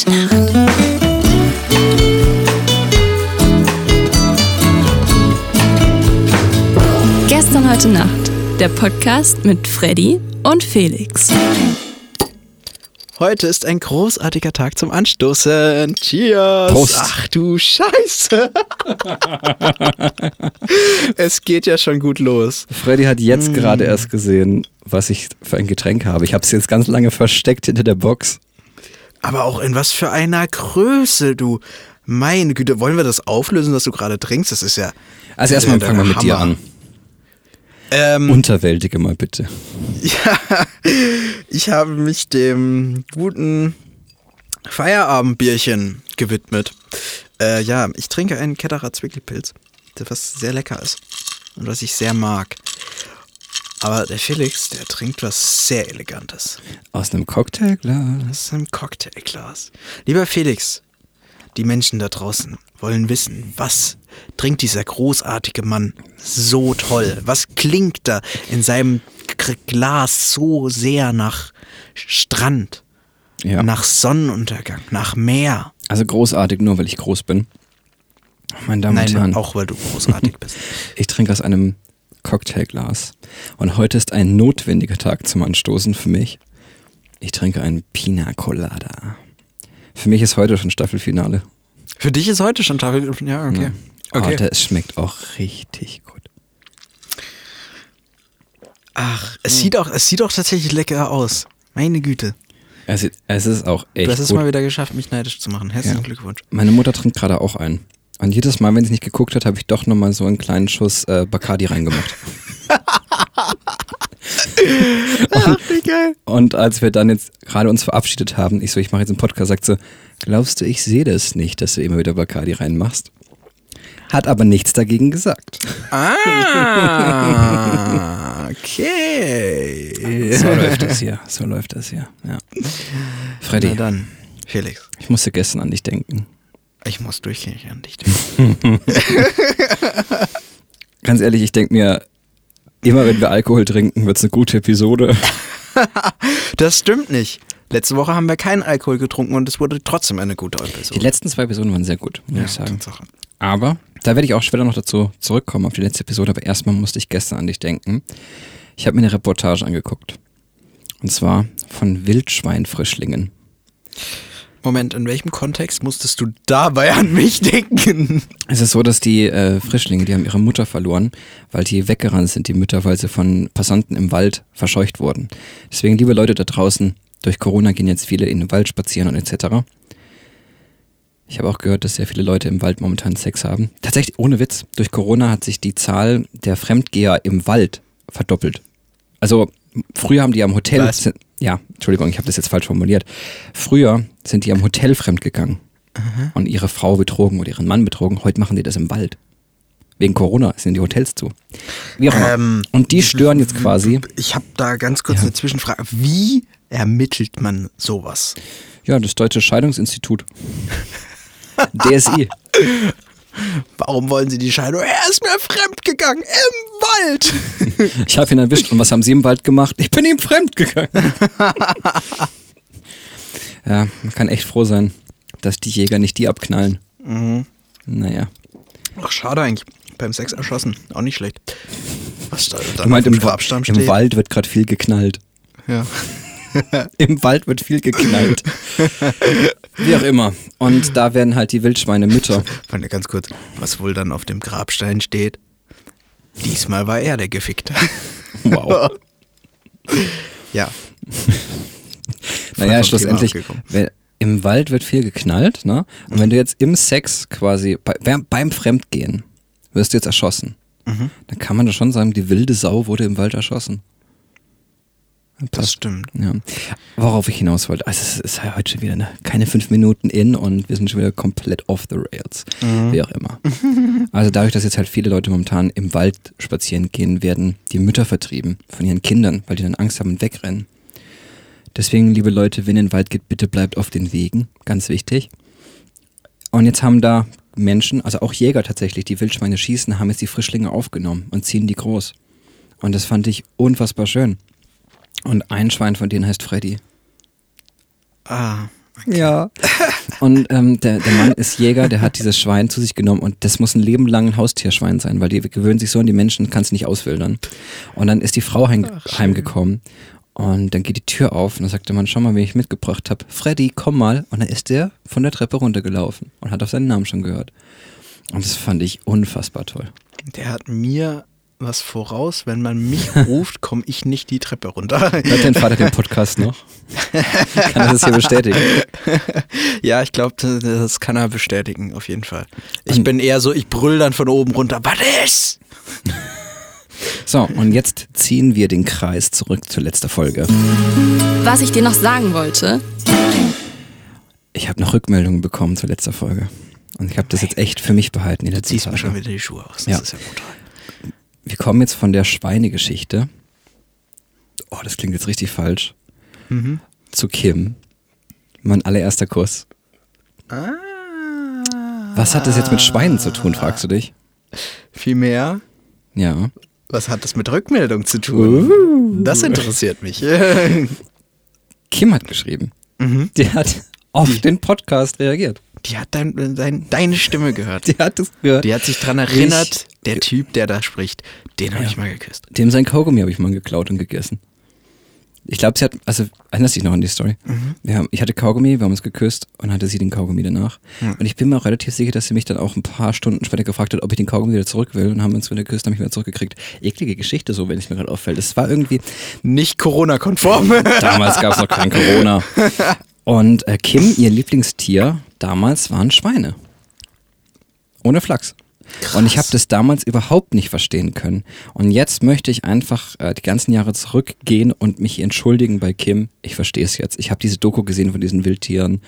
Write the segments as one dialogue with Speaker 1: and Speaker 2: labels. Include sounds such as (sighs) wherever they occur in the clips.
Speaker 1: heute Nacht. Gestern heute Nacht. Der Podcast mit Freddy und Felix.
Speaker 2: Heute ist ein großartiger Tag zum Anstoßen. Cheers.
Speaker 3: Prost.
Speaker 2: Ach du Scheiße. (laughs) es geht ja schon gut los.
Speaker 3: Freddy hat jetzt gerade erst gesehen, was ich für ein Getränk habe. Ich habe es jetzt ganz lange versteckt hinter der Box.
Speaker 2: Aber auch in was für einer Größe, du. Meine Güte, wollen wir das auflösen, was du gerade trinkst? Das ist ja.
Speaker 3: Also erstmal fangen wir mit dir
Speaker 2: Hammer.
Speaker 3: an.
Speaker 2: Ähm,
Speaker 3: Unterwältige mal bitte. (laughs)
Speaker 2: Ja, ich habe mich dem guten Feierabendbierchen gewidmet. Äh, ja, ich trinke einen Ketterer Zwickelpilz, der was sehr lecker ist und was ich sehr mag. Aber der Felix, der trinkt was sehr Elegantes.
Speaker 3: Aus einem Cocktailglas.
Speaker 2: Das ist ein Cocktailglas. Lieber Felix, die Menschen da draußen wollen wissen, was trinkt dieser großartige Mann so toll? Was klingt da in seinem Glas so sehr nach Strand,
Speaker 3: Ja.
Speaker 2: nach Sonnenuntergang, nach Meer?
Speaker 3: Also großartig, nur weil ich groß bin. Meine Damen und
Speaker 2: Nein,
Speaker 3: Herren,
Speaker 2: auch weil du großartig bist. (laughs)
Speaker 3: ich trinke aus einem Cocktailglas. Und heute ist ein notwendiger Tag zum Anstoßen für mich. Ich trinke einen Pina Colada. Für mich ist heute schon Staffelfinale.
Speaker 2: Für dich ist heute schon Tafel. Ja, okay.
Speaker 3: Ja.
Speaker 2: Okay.
Speaker 3: Oh, der schmeckt auch richtig gut.
Speaker 2: Ach, es sieht auch, es sieht auch tatsächlich lecker aus. Meine Güte.
Speaker 3: Es, ist- es ist auch echt
Speaker 2: Du hast es
Speaker 3: gut.
Speaker 2: mal wieder geschafft, mich neidisch zu machen. Herzlichen
Speaker 3: Ja.
Speaker 2: Glückwunsch.
Speaker 3: Meine Mutter trinkt gerade auch einen. Und jedes Mal, wenn sie nicht geguckt hat, habe ich doch nochmal so einen kleinen Schuss äh, Bacardi reingemacht. (laughs)
Speaker 2: Geil.
Speaker 3: Und als wir dann jetzt gerade uns verabschiedet haben, ich so, ich mache jetzt einen Podcast, sagt sie, glaubst du, ich sehe das nicht, dass du immer wieder Bacardi reinmachst? Hat aber nichts dagegen gesagt.
Speaker 2: Ah, (laughs) okay.
Speaker 3: So läuft das hier, so läuft das hier. Ja.
Speaker 2: Na
Speaker 3: Freddy,
Speaker 2: dann, Felix,
Speaker 3: ich musste gestern an dich denken.
Speaker 2: Ich muss durchgängig an dich (laughs) denken.
Speaker 3: Ganz ehrlich, ich denke mir, immer wenn wir Alkohol trinken, wird es eine gute Episode. (laughs)
Speaker 2: Das stimmt nicht. Letzte Woche haben wir keinen Alkohol getrunken und es wurde trotzdem eine gute
Speaker 3: Die
Speaker 2: Episode.
Speaker 3: letzten zwei Episoden waren sehr gut, muss
Speaker 2: ja,
Speaker 3: ich sagen.
Speaker 2: Tatsache.
Speaker 3: Aber da werde ich auch später noch dazu zurückkommen, auf die letzte Episode. Aber erstmal musste ich gestern an dich denken. Ich habe mir eine Reportage angeguckt. Und zwar von Wildschweinfrischlingen.
Speaker 2: Moment, in welchem Kontext musstest du dabei an mich denken?
Speaker 3: Es ist so, dass die äh, Frischlinge, die haben ihre Mutter verloren, weil die weggerannt sind, die Mütter, weil sie von Passanten im Wald verscheucht wurden. Deswegen, liebe Leute da draußen, durch Corona gehen jetzt viele in den Wald spazieren und etc. Ich habe auch gehört, dass sehr viele Leute im Wald momentan Sex haben. Tatsächlich, ohne Witz, durch Corona hat sich die Zahl der Fremdgeher im Wald verdoppelt. Also früher haben die am Hotel...
Speaker 2: Was?
Speaker 3: Ja, Entschuldigung, ich habe das jetzt falsch formuliert. Früher sind die am Hotel fremdgegangen und ihre Frau betrogen oder ihren Mann betrogen. Heute machen die das im Wald. Wegen Corona sind die Hotels zu. Wie auch immer.
Speaker 2: Ähm,
Speaker 3: und die stören jetzt quasi.
Speaker 2: Ich habe da ganz kurz
Speaker 3: Ja.
Speaker 2: eine Zwischenfrage. Wie ermittelt man sowas?
Speaker 3: Ja, das Deutsche Scheidungsinstitut. (laughs) DSI. (laughs)
Speaker 2: Warum wollen sie die Scheidung? Er ist mir fremdgegangen im Wald. (laughs)
Speaker 3: Ich habe ihn erwischt. Und was haben sie im Wald gemacht? Ich bin ihm fremd gegangen. (laughs) ja, man kann echt froh sein, dass die Jäger nicht die abknallen.
Speaker 2: Mhm.
Speaker 3: Naja.
Speaker 2: Ach, schade eigentlich. Beim Sex erschossen. Auch nicht schlecht. Was da
Speaker 3: Ich
Speaker 2: dann
Speaker 3: meinte,
Speaker 2: auf
Speaker 3: im, im. Wald wird gerade viel geknallt.
Speaker 2: Ja. (laughs)
Speaker 3: Im Wald wird viel geknallt. Wie auch immer. Und da werden halt die Wildschweine Mütter.
Speaker 2: Warte ganz kurz. Was wohl dann auf dem Grabstein steht? Diesmal war er der Gefickte. (laughs)
Speaker 3: Wow.
Speaker 2: ja.
Speaker 3: Naja, schlussendlich, wenn, im Wald wird viel geknallt, ne? Und wenn du jetzt im Sex quasi, bei, beim Fremdgehen, wirst du jetzt erschossen,
Speaker 2: Mhm.
Speaker 3: dann kann man da schon sagen, die wilde Sau wurde im Wald erschossen.
Speaker 2: Das stimmt.
Speaker 3: Ja. Worauf ich hinaus wollte, also es ist ja heute schon wieder ne, keine fünf Minuten in und wir sind schon wieder komplett off the rails.
Speaker 2: Mhm.
Speaker 3: Wie auch immer. (laughs) Also dadurch, dass jetzt halt viele Leute momentan im Wald spazieren gehen, werden die Mütter vertrieben von ihren Kindern, weil die dann Angst haben und wegrennen. Deswegen, liebe Leute, wenn ihr in den Wald geht, bitte bleibt auf den Wegen. Ganz wichtig. Und jetzt haben da Menschen, also auch Jäger tatsächlich, die Wildschweine schießen, haben jetzt die Frischlinge aufgenommen und ziehen die groß. Und das fand ich unfassbar schön. Und ein Schwein von denen heißt Freddy.
Speaker 2: Ah,
Speaker 3: Ja. (laughs) Und ähm, der, der Mann ist Jäger, der hat dieses Schwein zu sich genommen und das muss ein Leben lang ein Haustierschwein sein, weil die gewöhnen sich so an die Menschen, kannst nicht auswildern. Und dann ist die Frau heim, heimgekommen und dann geht die Tür auf und dann sagt der Mann, schau mal, wen ich mitgebracht habe. Freddy, komm mal. Und dann ist der von der Treppe runtergelaufen und hat auf seinen Namen schon gehört. Und das fand ich unfassbar toll.
Speaker 2: Der hat mir was voraus. Wenn man mich (laughs) ruft, komme ich nicht die Treppe runter.
Speaker 3: Hört dein Vater den Podcast noch? kann er das hier bestätigen? (laughs)
Speaker 2: ja, ich glaube, das, kann er bestätigen, auf jeden Fall. Ich bin eher so, ich brüll dann von oben runter. Was ist?
Speaker 3: So, und jetzt ziehen wir den Kreis zurück zur letzten Folge.
Speaker 1: Was ich dir noch sagen wollte,
Speaker 3: Ich habe noch Rückmeldungen bekommen zur letzten Folge. Und ich habe das jetzt echt für mich behalten in der
Speaker 2: Ziehst mir schon wieder die Schuhe aus. Das
Speaker 3: Ja.
Speaker 2: ist ja brutal.
Speaker 3: Wir kommen jetzt von der Schweinegeschichte. Oh, das klingt jetzt richtig falsch.
Speaker 2: Mhm.
Speaker 3: Zu Kim. Mein allererster Kuss.
Speaker 2: Ah.
Speaker 3: Was hat das jetzt mit Schweinen zu tun, fragst du dich?
Speaker 2: Viel mehr.
Speaker 3: Ja.
Speaker 2: Was hat das mit Rückmeldung zu tun? Das interessiert mich.
Speaker 3: Kim hat geschrieben.
Speaker 2: Mhm.
Speaker 3: Die hat auf den Podcast reagiert.
Speaker 2: Die hat dein, dein, deine Stimme gehört. (laughs)
Speaker 3: Die hat es gehört.
Speaker 2: Die hat sich dran erinnert, der Typ, der da spricht, den habe ich mal geküsst.
Speaker 3: Dem sein Kaugummi habe ich mal geklaut und gegessen. Ich glaube, sie hat, also erinnerst dich noch an die Story? Wir haben, ich hatte Kaugummi, wir haben uns geküsst und hatte sie den Kaugummi danach. Und ich bin mir auch relativ sicher, dass sie mich dann auch ein paar Stunden später gefragt hat, ob ich den Kaugummi wieder zurück will und haben uns wieder geküsst, haben mich wieder zurückgekriegt. Eklige Geschichte so, wenn es mir gerade auffällt. Es war irgendwie,
Speaker 2: Nicht Corona-konform. (laughs)
Speaker 3: damals gab es noch kein Corona. (laughs) Und äh, Kim, ihr Lieblingstier damals waren Schweine. Ohne Flachs. Und ich habe das damals überhaupt nicht verstehen können. Und jetzt möchte ich einfach äh, die ganzen Jahre zurückgehen und mich entschuldigen bei Kim. Ich verstehe es jetzt. Ich habe diese Doku gesehen von diesen Wildtieren,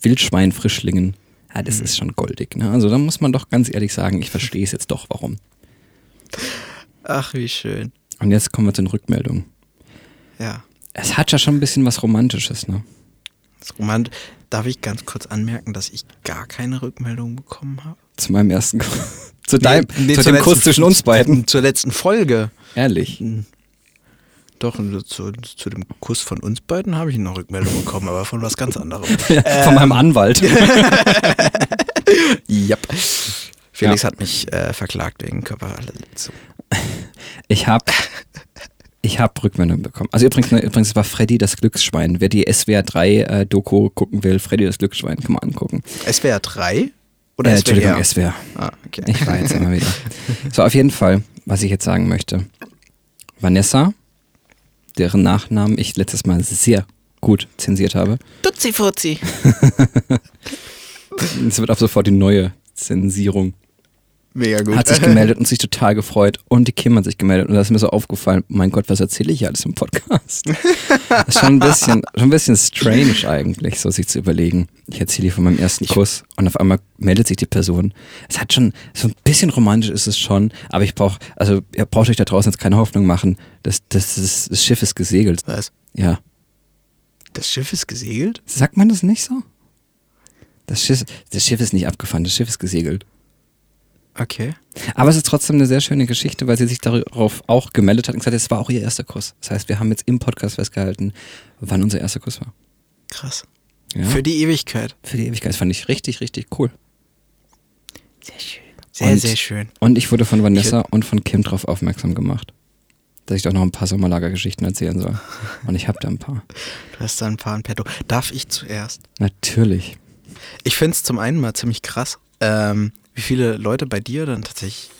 Speaker 3: Wildschweinfrischlingen. Ja, das ist schon goldig. Ne? Also da muss man doch ganz ehrlich sagen, ich verstehe es jetzt doch, warum.
Speaker 2: Ach, wie schön.
Speaker 3: Und jetzt kommen wir zu den Rückmeldungen.
Speaker 2: Ja.
Speaker 3: Es hat ja schon ein bisschen was Romantisches, ne?
Speaker 2: Das Romant Darf ich ganz kurz anmerken, dass ich gar keine Rückmeldung bekommen habe?
Speaker 3: Zu meinem ersten Kuss. (laughs) Zu deinem,
Speaker 2: Nee,
Speaker 3: zu
Speaker 2: zur
Speaker 3: dem Kuss
Speaker 2: letzten-
Speaker 3: zwischen uns beiden.
Speaker 2: Zur letzten Folge.
Speaker 3: Ehrlich.
Speaker 2: Doch, und zu, zu dem Kuss von uns beiden habe ich eine Rückmeldung bekommen, aber von was ganz anderem. (laughs)
Speaker 3: Von meinem Anwalt. (laughs)
Speaker 2: Yep. Felix
Speaker 3: Ja.
Speaker 2: hat mich äh, verklagt wegen Körperverletzung.
Speaker 3: Ich habe ich hab Rückmeldungen bekommen. Also übrigens, ne, übrigens war Freddy das Glücksschwein. Wer die SWR 3 äh, Doku gucken will, Freddy das Glücksschwein, kann man angucken.
Speaker 2: SWR 3? Oder
Speaker 3: Äh,
Speaker 2: SWR?
Speaker 3: Entschuldigung, SWR.
Speaker 2: Ah, okay.
Speaker 3: Ich war jetzt immer (laughs) wieder. So, auf jeden Fall, was ich jetzt sagen möchte. Vanessa, deren Nachnamen ich letztes Mal sehr gut zensiert habe.
Speaker 2: Tutzi Fuzzi. (laughs)
Speaker 3: Es wird ab sofort die neue Zensierung.
Speaker 2: Mega gut.
Speaker 3: Hat sich gemeldet und sich total gefreut. Und die Kim hat sich gemeldet. Und da ist mir so aufgefallen, mein Gott, was erzähle ich hier alles im Podcast? Das ist schon ein bisschen, schon ein bisschen strange eigentlich, so sich zu überlegen. Ich erzähle hier von meinem ersten Kuss und auf einmal meldet sich die Person. Es hat schon, so ein bisschen romantisch ist es schon, aber ich brauche, also ihr braucht euch da draußen jetzt keine Hoffnung machen. Das, das, das, das Schiff ist gesegelt.
Speaker 2: Was?
Speaker 3: Ja.
Speaker 2: Das Schiff ist gesegelt?
Speaker 3: Sagt man das nicht so? Das Schiff, das Schiff ist nicht abgefahren, das Schiff ist gesegelt.
Speaker 2: Okay.
Speaker 3: Aber es ist trotzdem eine sehr schöne Geschichte, weil sie sich darauf auch gemeldet hat und gesagt hat, es war auch ihr erster Kuss. Das heißt, wir haben jetzt im Podcast festgehalten, wann unser erster Kuss war.
Speaker 2: Krass.
Speaker 3: Ja?
Speaker 2: Für die Ewigkeit.
Speaker 3: Für die Ewigkeit. Das fand ich richtig, richtig cool.
Speaker 2: Sehr schön. Sehr,
Speaker 3: Und-
Speaker 2: sehr schön.
Speaker 3: Und ich wurde von Vanessa und von Kim darauf aufmerksam gemacht, dass ich doch noch ein paar Sommerlagergeschichten erzählen soll. Und ich habe da ein paar.
Speaker 2: Du hast da ein paar in petto. Darf ich zuerst?
Speaker 3: Natürlich.
Speaker 2: Ich finde es zum einen mal ziemlich krass, ähm, wie viele Leute bei dir dann tatsächlich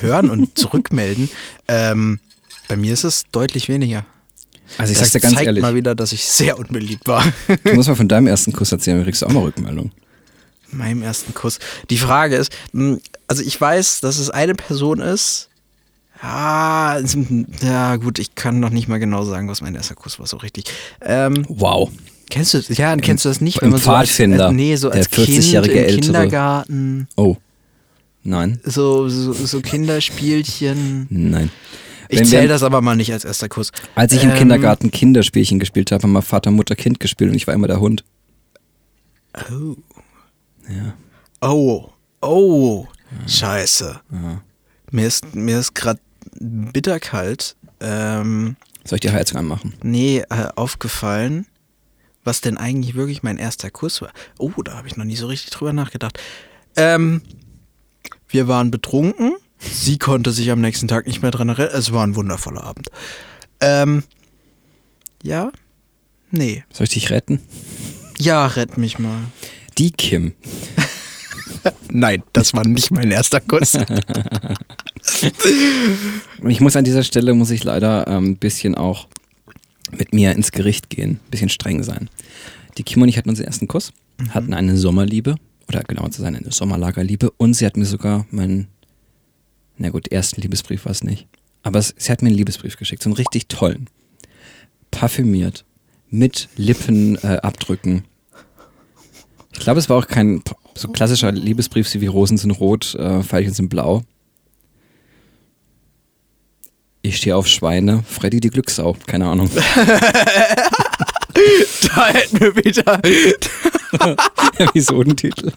Speaker 2: hören und (laughs) zurückmelden. Ähm, bei mir ist es deutlich weniger.
Speaker 3: Also ich
Speaker 2: das
Speaker 3: sag's dir ganz
Speaker 2: zeigt
Speaker 3: ehrlich,
Speaker 2: mal wieder, dass ich sehr unbeliebt war.
Speaker 3: du musst mal von deinem ersten Kuss erzählen, dann kriegst du auch mal Rückmeldung.
Speaker 2: meinem ersten Kuss. Die Frage ist, mh, also ich weiß, dass es eine Person ist. Ja, es- ja gut, ich kann noch nicht mal genau sagen, was mein erster Kuss war, so richtig. Ähm,
Speaker 3: Wow.
Speaker 2: kennst du ja, kennst du das nicht?
Speaker 3: Im
Speaker 2: so als,
Speaker 3: Pfadfinder,
Speaker 2: als, nee, so
Speaker 3: der
Speaker 2: als Kind
Speaker 3: 40-jährige
Speaker 2: im
Speaker 3: Ältere.
Speaker 2: Kindergarten,
Speaker 3: Oh. Nein.
Speaker 2: so, so, so Kinderspielchen.
Speaker 3: Nein.
Speaker 2: Ich zähle das aber mal nicht als erster Kuss.
Speaker 3: Als ich im
Speaker 2: Ähm,
Speaker 3: Kindergarten Kinderspielchen gespielt habe, haben wir Vater, Mutter, Kind gespielt und ich war immer der Hund.
Speaker 2: Oh.
Speaker 3: Ja.
Speaker 2: Oh, oh, scheiße. Mir ist, mir ist gerade bitterkalt. Ähm,
Speaker 3: Soll ich die Heizung anmachen?
Speaker 2: Nee, äh, aufgefallen, was denn eigentlich wirklich mein erster Kuss war. Oh, da habe ich noch nie so richtig drüber nachgedacht. Ähm, wir waren betrunken. Sie konnte sich am nächsten Tag nicht mehr dran erinnern. Es war ein wundervoller Abend. Ähm, ja? Nee.
Speaker 3: Soll ich dich retten?
Speaker 2: Ja, rett mich mal.
Speaker 3: Die Kim. (laughs)
Speaker 2: Nein, das war nicht mein erster Kuss. (laughs)
Speaker 3: Ich muss an dieser Stelle, muss ich leider ein ähm, bisschen auch mit mir ins Gericht gehen, ein bisschen streng sein. Die Kim und ich hatten unseren ersten Kuss, mhm. hatten eine Sommerliebe, oder genauer zu sein, eine Sommerlagerliebe und sie hat mir sogar meinen, na gut, ersten Liebesbrief war es nicht, aber es, sie hat mir einen Liebesbrief geschickt, so einen richtig tollen, parfümiert, mit Lippenabdrücken. Äh, ich glaube, es war auch kein so klassischer Liebesbrief wie Rosen sind rot, äh, Veilchen sind blau. Ich stehe auf Schweine, Freddy die Glückssau, keine Ahnung. (laughs)
Speaker 2: da hätten wir wieder. (laughs)
Speaker 3: Episodentitel.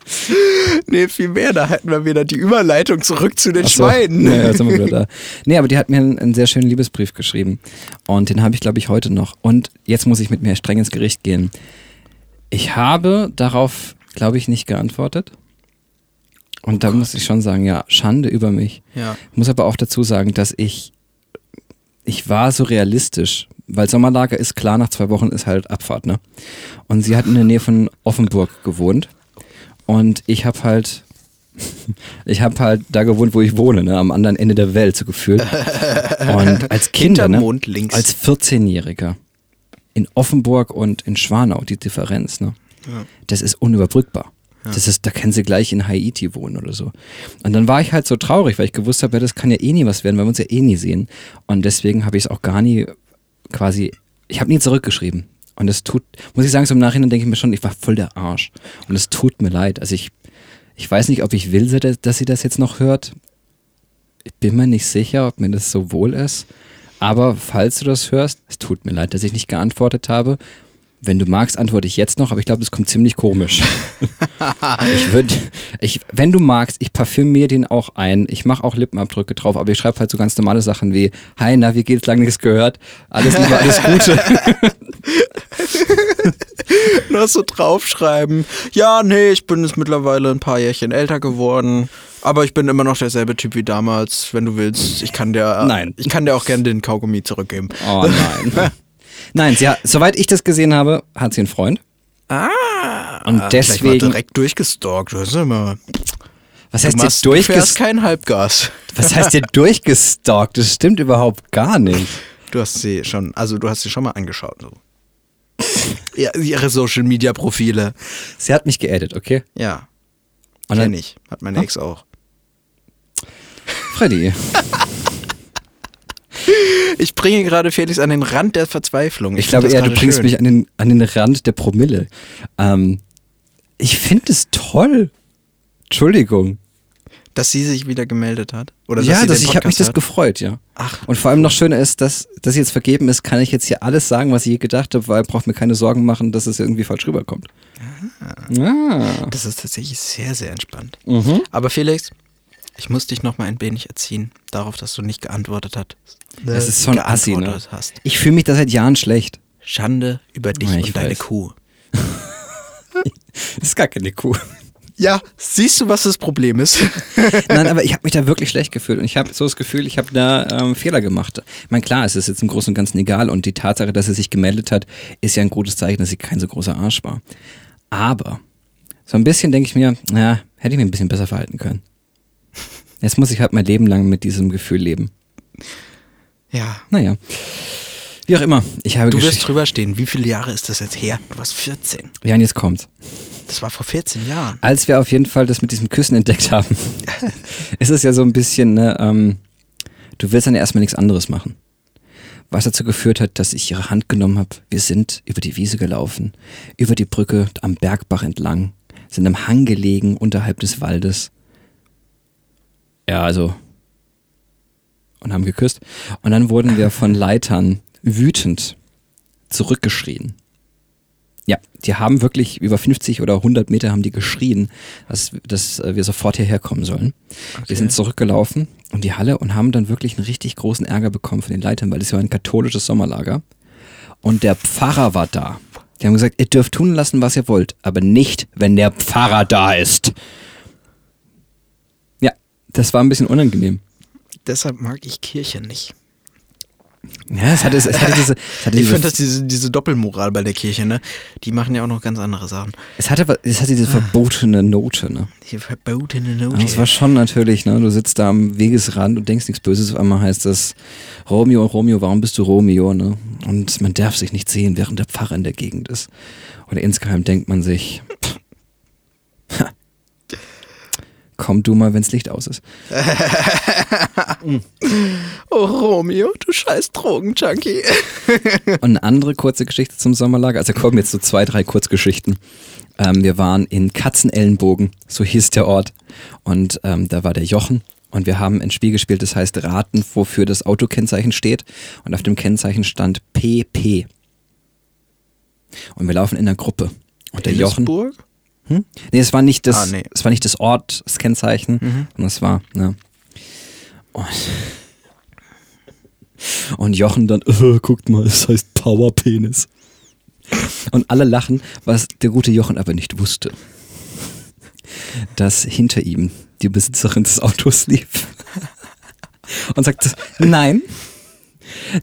Speaker 2: Nee, viel mehr. Da hätten wir wieder die Überleitung zurück zu den so. Schweinen.
Speaker 3: Ja, sind wir wieder da. Nee, aber die hat mir einen, einen sehr schönen Liebesbrief geschrieben. Und den habe ich, glaube ich, heute noch. Und jetzt muss ich mit mir streng ins Gericht gehen. Ich habe darauf, glaube ich, nicht geantwortet. Und oh da Gott. muss ich schon sagen, ja, Schande über mich.
Speaker 2: Ja.
Speaker 3: Ich muss aber auch dazu sagen, dass ich, ich war so realistisch, weil Sommerlager ist klar, nach zwei Wochen ist halt Abfahrt, ne? Und sie hat in der Nähe von Offenburg gewohnt. Und ich habe halt, (laughs) ich habe halt da gewohnt, wo ich wohne, ne? Am anderen Ende der Welt, so gefühlt. Und (laughs) als Kinder, ne? Als 14-Jähriger in Offenburg und in Schwanau, die Differenz, ne? Ja. Das ist unüberbrückbar. Ja. Das ist, da können sie gleich in Haiti wohnen oder so. Und dann war ich halt so traurig, weil ich gewusst habe, ja, das kann ja eh nie was werden, weil wir uns ja eh nie sehen. Und deswegen habe ich es auch gar nie quasi, ich habe nie zurückgeschrieben. Und es tut, muss ich sagen, so im Nachhinein denke ich mir schon, ich war voll der Arsch. Und es tut mir leid. Also ich, ich weiß nicht, ob ich will, dass sie das jetzt noch hört. Ich bin mir nicht sicher, ob mir das so wohl ist. Aber falls du das hörst, es tut mir leid, dass ich nicht geantwortet habe. Wenn du magst, antworte ich jetzt noch, aber ich glaube, das kommt ziemlich komisch. (laughs) ich würde, ich, wenn du magst, ich parfümiere den auch ein. Ich mache auch Lippenabdrücke drauf, aber ich schreibe halt so ganz normale Sachen wie, hi, na, wie geht's, lange nichts gehört? Alles Liebe, alles Gute. (laughs)
Speaker 2: Nur so draufschreiben. Ja, nee, ich bin jetzt mittlerweile ein paar Jährchen älter geworden. Aber ich bin immer noch derselbe Typ wie damals, wenn du willst. Ich kann dir,
Speaker 3: nein.
Speaker 2: ich kann dir auch gerne den Kaugummi zurückgeben.
Speaker 3: Oh nein. (laughs) Nein, sie hat, soweit ich das gesehen habe, hat sie einen Freund.
Speaker 2: Ah.
Speaker 3: Und deswegen. Mal
Speaker 2: direkt durchgestalkt. Das ist immer.
Speaker 3: Was heißt dir durchgestalkt?
Speaker 2: kein Halbgas.
Speaker 3: Was heißt dir (laughs) durchgestalkt? Das stimmt überhaupt gar nicht.
Speaker 2: Du hast sie schon, also du hast sie schon mal angeschaut. So. ja, ihre Social Media Profile.
Speaker 3: Sie hat mich geedit, okay?
Speaker 2: Ja. Und dann nicht. Hat meine Ex auch.
Speaker 3: Freddy. (laughs)
Speaker 2: Ich bringe gerade Felix an den Rand der Verzweiflung.
Speaker 3: Ich, ich glaube eher, du bringst schön. mich an den, an den Rand der Promille. Ähm, ich finde es toll. Entschuldigung.
Speaker 2: Dass sie sich wieder gemeldet hat?
Speaker 3: Oder ja, dass ich habe mich das gefreut, ja. Ach, und vor allem noch schöner ist, dass, dass sie jetzt vergeben ist, kann ich jetzt hier alles sagen, was ich je gedacht habe, weil braucht mir keine Sorgen machen, dass es irgendwie falsch rüberkommt.
Speaker 2: Ah. ah. Das ist tatsächlich sehr, sehr entspannt. Mhm. Aber Felix, ich muss dich noch mal ein wenig erziehen, darauf, dass du nicht geantwortet hast.
Speaker 3: Das ist so ein Assi, ne? Hast. Ich fühle mich da seit Jahren schlecht.
Speaker 2: Schande über dich ja, und weiß. deine Kuh.
Speaker 3: das (laughs) ist gar keine Kuh.
Speaker 2: Ja, siehst du, was das Problem ist? (laughs)
Speaker 3: Nein, aber ich habe mich da wirklich schlecht gefühlt und ich habe so das Gefühl, ich habe da ähm, Fehler gemacht. Ich meine, klar, es ist jetzt im Großen und Ganzen egal und die Tatsache, dass er sich gemeldet hat, ist ja ein gutes Zeichen, dass sie kein so großer Arsch war. Aber so ein bisschen denke ich mir, ja, hätte ich mich ein bisschen besser verhalten können. Jetzt muss ich halt mein Leben lang mit diesem Gefühl leben.
Speaker 2: Ja.
Speaker 3: Naja. Wie auch immer. Ich habe
Speaker 2: du wirst drüber stehen. Wie viele Jahre ist das jetzt her? Du warst 14.
Speaker 3: Ja, und jetzt kommt's.
Speaker 2: Das war vor 14 Jahren.
Speaker 3: Als wir auf jeden Fall das mit diesem Küssen entdeckt haben, (laughs) ist es ja so ein bisschen, ne, ähm, du willst dann erstmal nichts anderes machen. Was dazu geführt hat, dass ich ihre Hand genommen habe. Wir sind über die Wiese gelaufen, über die Brücke am Bergbach entlang, sind am Hang gelegen unterhalb des Waldes. Ja, also. Und haben geküsst. Und dann wurden wir von Leitern wütend zurückgeschrien. Ja, die haben wirklich über 50 oder 100 Meter haben die geschrien, dass, dass wir sofort hierher kommen sollen. Okay. Wir sind zurückgelaufen in die Halle und haben dann wirklich einen richtig großen Ärger bekommen von den Leitern, weil es war ein katholisches Sommerlager. Und der Pfarrer war da. Die haben gesagt, ihr dürft tun lassen, was ihr wollt, aber nicht, wenn der Pfarrer da ist. Ja, das war ein bisschen unangenehm.
Speaker 2: Deshalb mag ich Kirche nicht.
Speaker 3: Ja, es hatte, es hatte diese, es hatte (laughs)
Speaker 2: Ich
Speaker 3: diese,
Speaker 2: finde das diese, diese Doppelmoral bei der Kirche, ne? Die machen ja auch noch ganz andere Sachen.
Speaker 3: es hatte, es hatte diese verbotene Note, ne?
Speaker 2: Die verbotene Note.
Speaker 3: Aber es war schon natürlich, ne? Du sitzt da am Wegesrand und denkst nichts Böses, auf einmal heißt das, Romeo, Romeo, warum bist du Romeo, ne? Und man darf sich nicht sehen, während der Pfarrer in der Gegend ist. Oder insgeheim denkt man sich, pff, (laughs) ha, komm du mal, wenn's Licht aus ist. (laughs)
Speaker 2: oh, Romeo, du scheiß Drogenjunkie. (laughs)
Speaker 3: Und eine andere kurze Geschichte zum Sommerlager. Also kommen jetzt so zwei, drei Kurzgeschichten. Ähm, wir waren in Katzenellenbogen, so hieß der Ort. Und ähm, da war der Jochen. Und wir haben ein Spiel gespielt, das heißt Raten, wofür das Autokennzeichen steht. Und auf dem Kennzeichen stand PP. Und wir laufen in einer Gruppe. Und der Jochen.
Speaker 2: Hillesburg?
Speaker 3: Hm? Nee, es war nicht das,
Speaker 2: Ah, nee.
Speaker 3: es war nicht das Ort, das Kennzeichen, sondern es war, ne. Und, (laughs) und Jochen dann, (laughs) äh, guckt mal, es heißt Powerpenis. Und alle lachen, was der gute Jochen aber nicht wusste. Dass hinter ihm die Besitzerin des Autos lief. Und sagte, nein,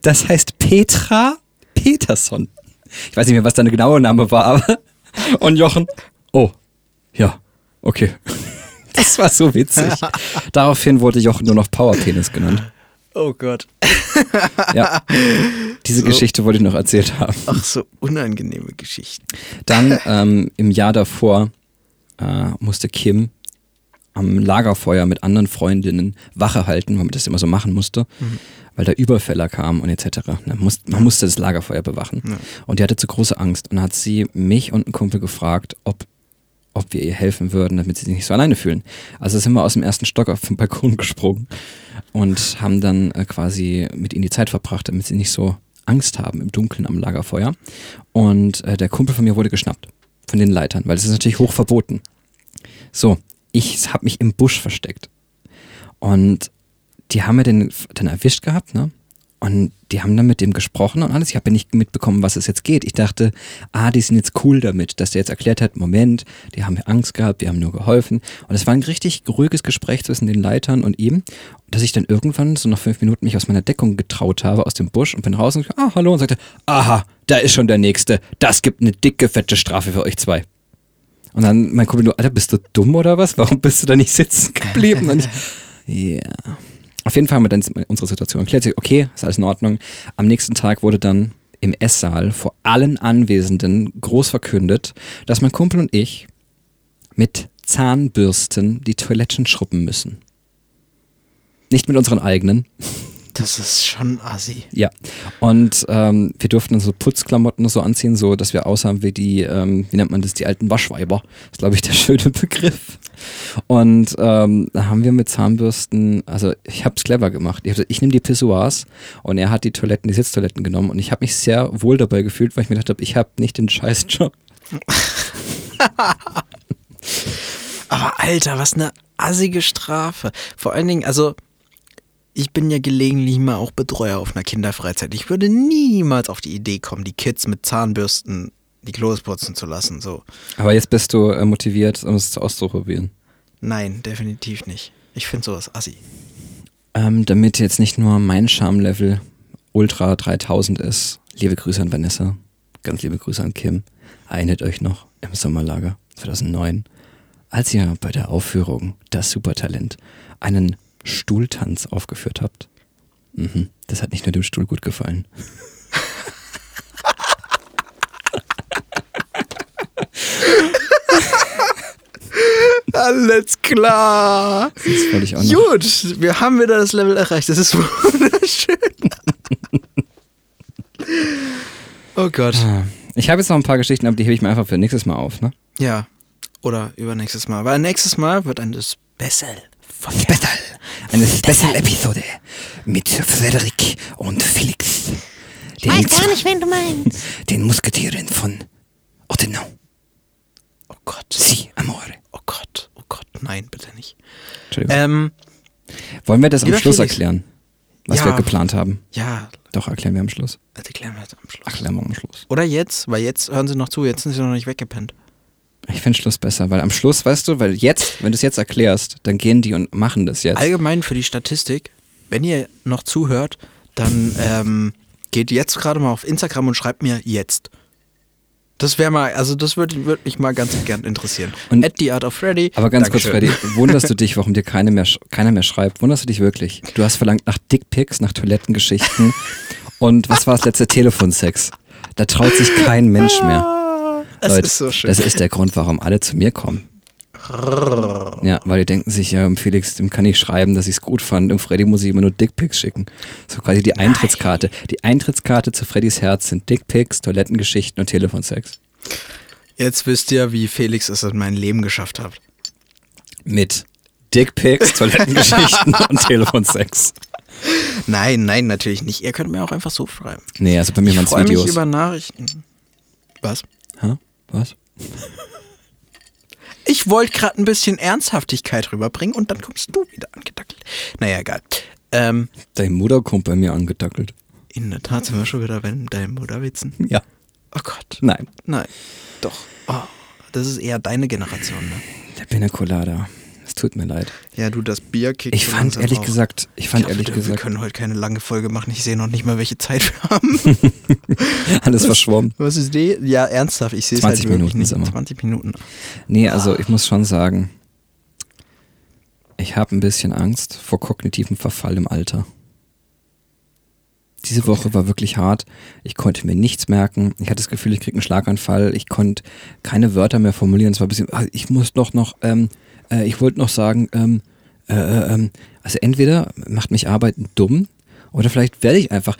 Speaker 3: das heißt Petra Peterson. Ich weiß nicht mehr, was deine genaue Name war, aber. Und Jochen, oh, ja, okay. (laughs) Das war so witzig. (laughs) Daraufhin wurde Jochen nur noch Powerpenis genannt.
Speaker 2: Oh Gott. (laughs)
Speaker 3: Ja. Diese
Speaker 2: So.
Speaker 3: Geschichte wollte ich noch erzählt haben.
Speaker 2: Ach, so unangenehme Geschichten.
Speaker 3: Dann ähm, im Jahr davor äh, musste Kim am Lagerfeuer mit anderen Freundinnen Wache halten, weil man das immer so machen musste, weil da Überfäller kamen und etc. Man, muss, man musste das Lagerfeuer bewachen. Und die hatte zu große Angst und dann hat sie mich und einen Kumpel gefragt, ob, ob wir ihr helfen würden, damit sie sich nicht so alleine fühlen. Also sind wir aus dem ersten Stock auf den Balkon gesprungen und haben dann äh, quasi mit ihnen die Zeit verbracht, damit sie nicht so Angst haben im Dunkeln am Lagerfeuer. Und äh, der Kumpel von mir wurde geschnappt von den Leitern, weil es ist natürlich hoch verboten. So, ich habe mich im Busch versteckt. Und die haben mir den dann erwischt gehabt, ne? Und die haben dann mit dem gesprochen und alles. Ich habe ja nicht mitbekommen, was es jetzt geht. Ich dachte, ah, die sind jetzt cool damit, dass der jetzt erklärt hat, Moment, die haben Angst gehabt, wir haben nur geholfen. Und es war ein richtig ruhiges Gespräch zwischen den Leitern und ihm, dass ich dann irgendwann so nach fünf Minuten mich aus meiner Deckung getraut habe, aus dem Busch und bin raus und ah, hallo und sagte, aha, da ist schon der Nächste. Das gibt eine dicke, fette Strafe für euch zwei. Und dann mein Kumpel nur, Alter, bist du dumm oder was? Warum bist du da nicht sitzen geblieben? Und ich, (laughs) ja. Auf jeden Fall haben wir dann unsere Situation erklärt. Okay, ist alles in Ordnung. Am nächsten Tag wurde dann im Esssaal vor allen Anwesenden groß verkündet, dass mein Kumpel und ich mit Zahnbürsten die Toiletten schrubben müssen. Nicht mit unseren eigenen.
Speaker 2: Das ist schon assi.
Speaker 3: Ja. Und ähm, wir durften so Putzklamotten so anziehen, so dass wir aussahen wie die, ähm, wie nennt man das, die alten Waschweiber. Das ist, glaube ich, der (laughs) schöne Begriff. Und ähm, da haben wir mit Zahnbürsten, also ich habe es clever gemacht. Ich, ich nehme die Pissoirs und er hat die Toiletten, die Sitztoiletten genommen und ich habe mich sehr wohl dabei gefühlt, weil ich mir gedacht habe, ich habe nicht den Scheißjob. (laughs)
Speaker 2: Aber Alter, was eine assige Strafe. Vor allen Dingen, also ich bin ja gelegentlich mal auch Betreuer auf einer Kinderfreizeit. Ich würde niemals auf die Idee kommen, die Kids mit Zahnbürsten die Klos putzen zu lassen. So.
Speaker 3: Aber jetzt bist du äh, motiviert, um es auszuprobieren.
Speaker 2: Nein, definitiv nicht. Ich finde sowas assi.
Speaker 3: Ähm, damit jetzt nicht nur mein Charmlevel Ultra 3000 ist, liebe Grüße an Vanessa, ganz liebe Grüße an Kim. Erinnert euch noch im Sommerlager 2009, als ihr bei der Aufführung Das Supertalent einen Stuhltanz aufgeführt habt. Mhm, das hat nicht nur dem Stuhl gut gefallen.
Speaker 2: Alles klar.
Speaker 3: Das wollte ich auch noch.
Speaker 2: Gut, wir haben wieder das Level erreicht. Das ist (laughs) wunderschön. oh Gott.
Speaker 3: Ah, Ich habe jetzt noch ein paar Geschichten, aber die hebe ich mir einfach für nächstes Mal auf, ne?
Speaker 2: Ja. Oder übernächstes Mal. Weil nächstes Mal wird ein Special.
Speaker 3: Special. Eine Special-Episode mit Frederik und Felix.
Speaker 4: Ich weiß gar nicht, wen du meinst. (laughs)
Speaker 3: den Musketieren von Ottenau.
Speaker 2: Oh Gott.
Speaker 3: Si, amore.
Speaker 2: Oh Gott. Oh Gott. Nein, bitte nicht.
Speaker 3: Entschuldigung.
Speaker 2: Ähm,
Speaker 3: Wollen wir das am Schluss
Speaker 2: Felix.
Speaker 3: erklären, was
Speaker 2: Ja.
Speaker 3: wir geplant haben?
Speaker 2: ja,
Speaker 3: Doch, erklären wir am Schluss.
Speaker 2: Das erklären wir jetzt am Schluss.
Speaker 3: Erklären wir am Schluss.
Speaker 2: Oder jetzt, weil jetzt hören sie noch zu, jetzt sind sie noch nicht weggepennt.
Speaker 3: Ich finde Schluss besser, weil am Schluss, weißt du, weil jetzt, wenn du es jetzt erklärst, dann gehen die und machen das jetzt.
Speaker 2: Allgemein für die Statistik, wenn ihr noch zuhört, dann ähm, geht jetzt gerade mal auf Instagram und schreibt mir jetzt. Das wäre mal, also das würde würd mich mal ganz gern interessieren.
Speaker 3: Und-
Speaker 2: At the Art of Freddy.
Speaker 3: Aber ganz
Speaker 2: Dankeschön.
Speaker 3: kurz, Freddy, (laughs) wunderst du dich, warum dir keine mehr, keiner mehr schreibt? Wunderst du dich wirklich? Du hast verlangt nach Dickpics, nach Toilettengeschichten (laughs) und was war das letzte Telefonsex? Da traut sich kein Mensch mehr.
Speaker 2: Das
Speaker 3: Leute,
Speaker 2: ist so schön.
Speaker 3: das ist der Grund, warum alle zu mir kommen. Ja, weil die denken sich, ja, Felix, dem kann ich schreiben, dass ich es gut fand. Und Freddy muss ich immer nur Dickpics schicken. So quasi die Eintrittskarte. Die Eintrittskarte zu Freddys Herz sind Dickpics, Toilettengeschichten und Telefonsex.
Speaker 2: Jetzt wisst ihr, wie Felix es in mein Leben geschafft hat.
Speaker 3: Mit Dickpics, (laughs) Toilettengeschichten und Telefonsex.
Speaker 2: Nein, nein, natürlich nicht. Ihr könnt mir auch einfach so schreiben.
Speaker 3: Nee, also bei mir
Speaker 2: Ich
Speaker 3: waren es
Speaker 2: freue mich
Speaker 3: Videos.
Speaker 2: über Nachrichten. Was?
Speaker 3: Hä? Was?
Speaker 2: Ich wollte gerade ein bisschen Ernsthaftigkeit rüberbringen und dann kommst du wieder angedackelt. Naja, egal. Ähm,
Speaker 3: Deine Mutter kommt bei mir angedackelt.
Speaker 2: in der Tat sind wir schon wieder bei deinem Mutterwitzen.
Speaker 3: Ja.
Speaker 2: Oh Gott.
Speaker 3: Nein.
Speaker 2: Nein. Doch. Oh, das ist eher deine Generation, ne?
Speaker 3: Der Pina Colada. Es tut mir leid.
Speaker 2: Ja, du, das Bier kickt
Speaker 3: Ich fand ehrlich
Speaker 2: auch.
Speaker 3: gesagt, ich fand
Speaker 2: glaub,
Speaker 3: ehrlich
Speaker 2: wir, Wir
Speaker 3: gesagt,
Speaker 2: können heute keine lange Folge machen. Ich sehe noch nicht mal, welche Zeit wir haben. (laughs)
Speaker 3: alles verschwommen.
Speaker 2: Was ist die? Ja, ernsthaft. Ich sehe es
Speaker 3: 20
Speaker 2: halt wirklich
Speaker 3: Minuten
Speaker 2: nicht.
Speaker 3: sind wir.
Speaker 2: 20 Minuten.
Speaker 3: Nee, also ich muss schon sagen, ich habe ein bisschen Angst vor kognitivem Verfall im Alter. Diese Woche war wirklich hart. Ich konnte mir nichts merken. Ich hatte das Gefühl, ich kriege einen Schlaganfall. Ich konnte keine Wörter mehr formulieren. Es war ein bisschen, ah, ich muss doch noch, ähm, äh, ich wollte noch sagen, ähm, äh, äh, ähm, also entweder macht mich Arbeiten dumm oder vielleicht werde ich einfach.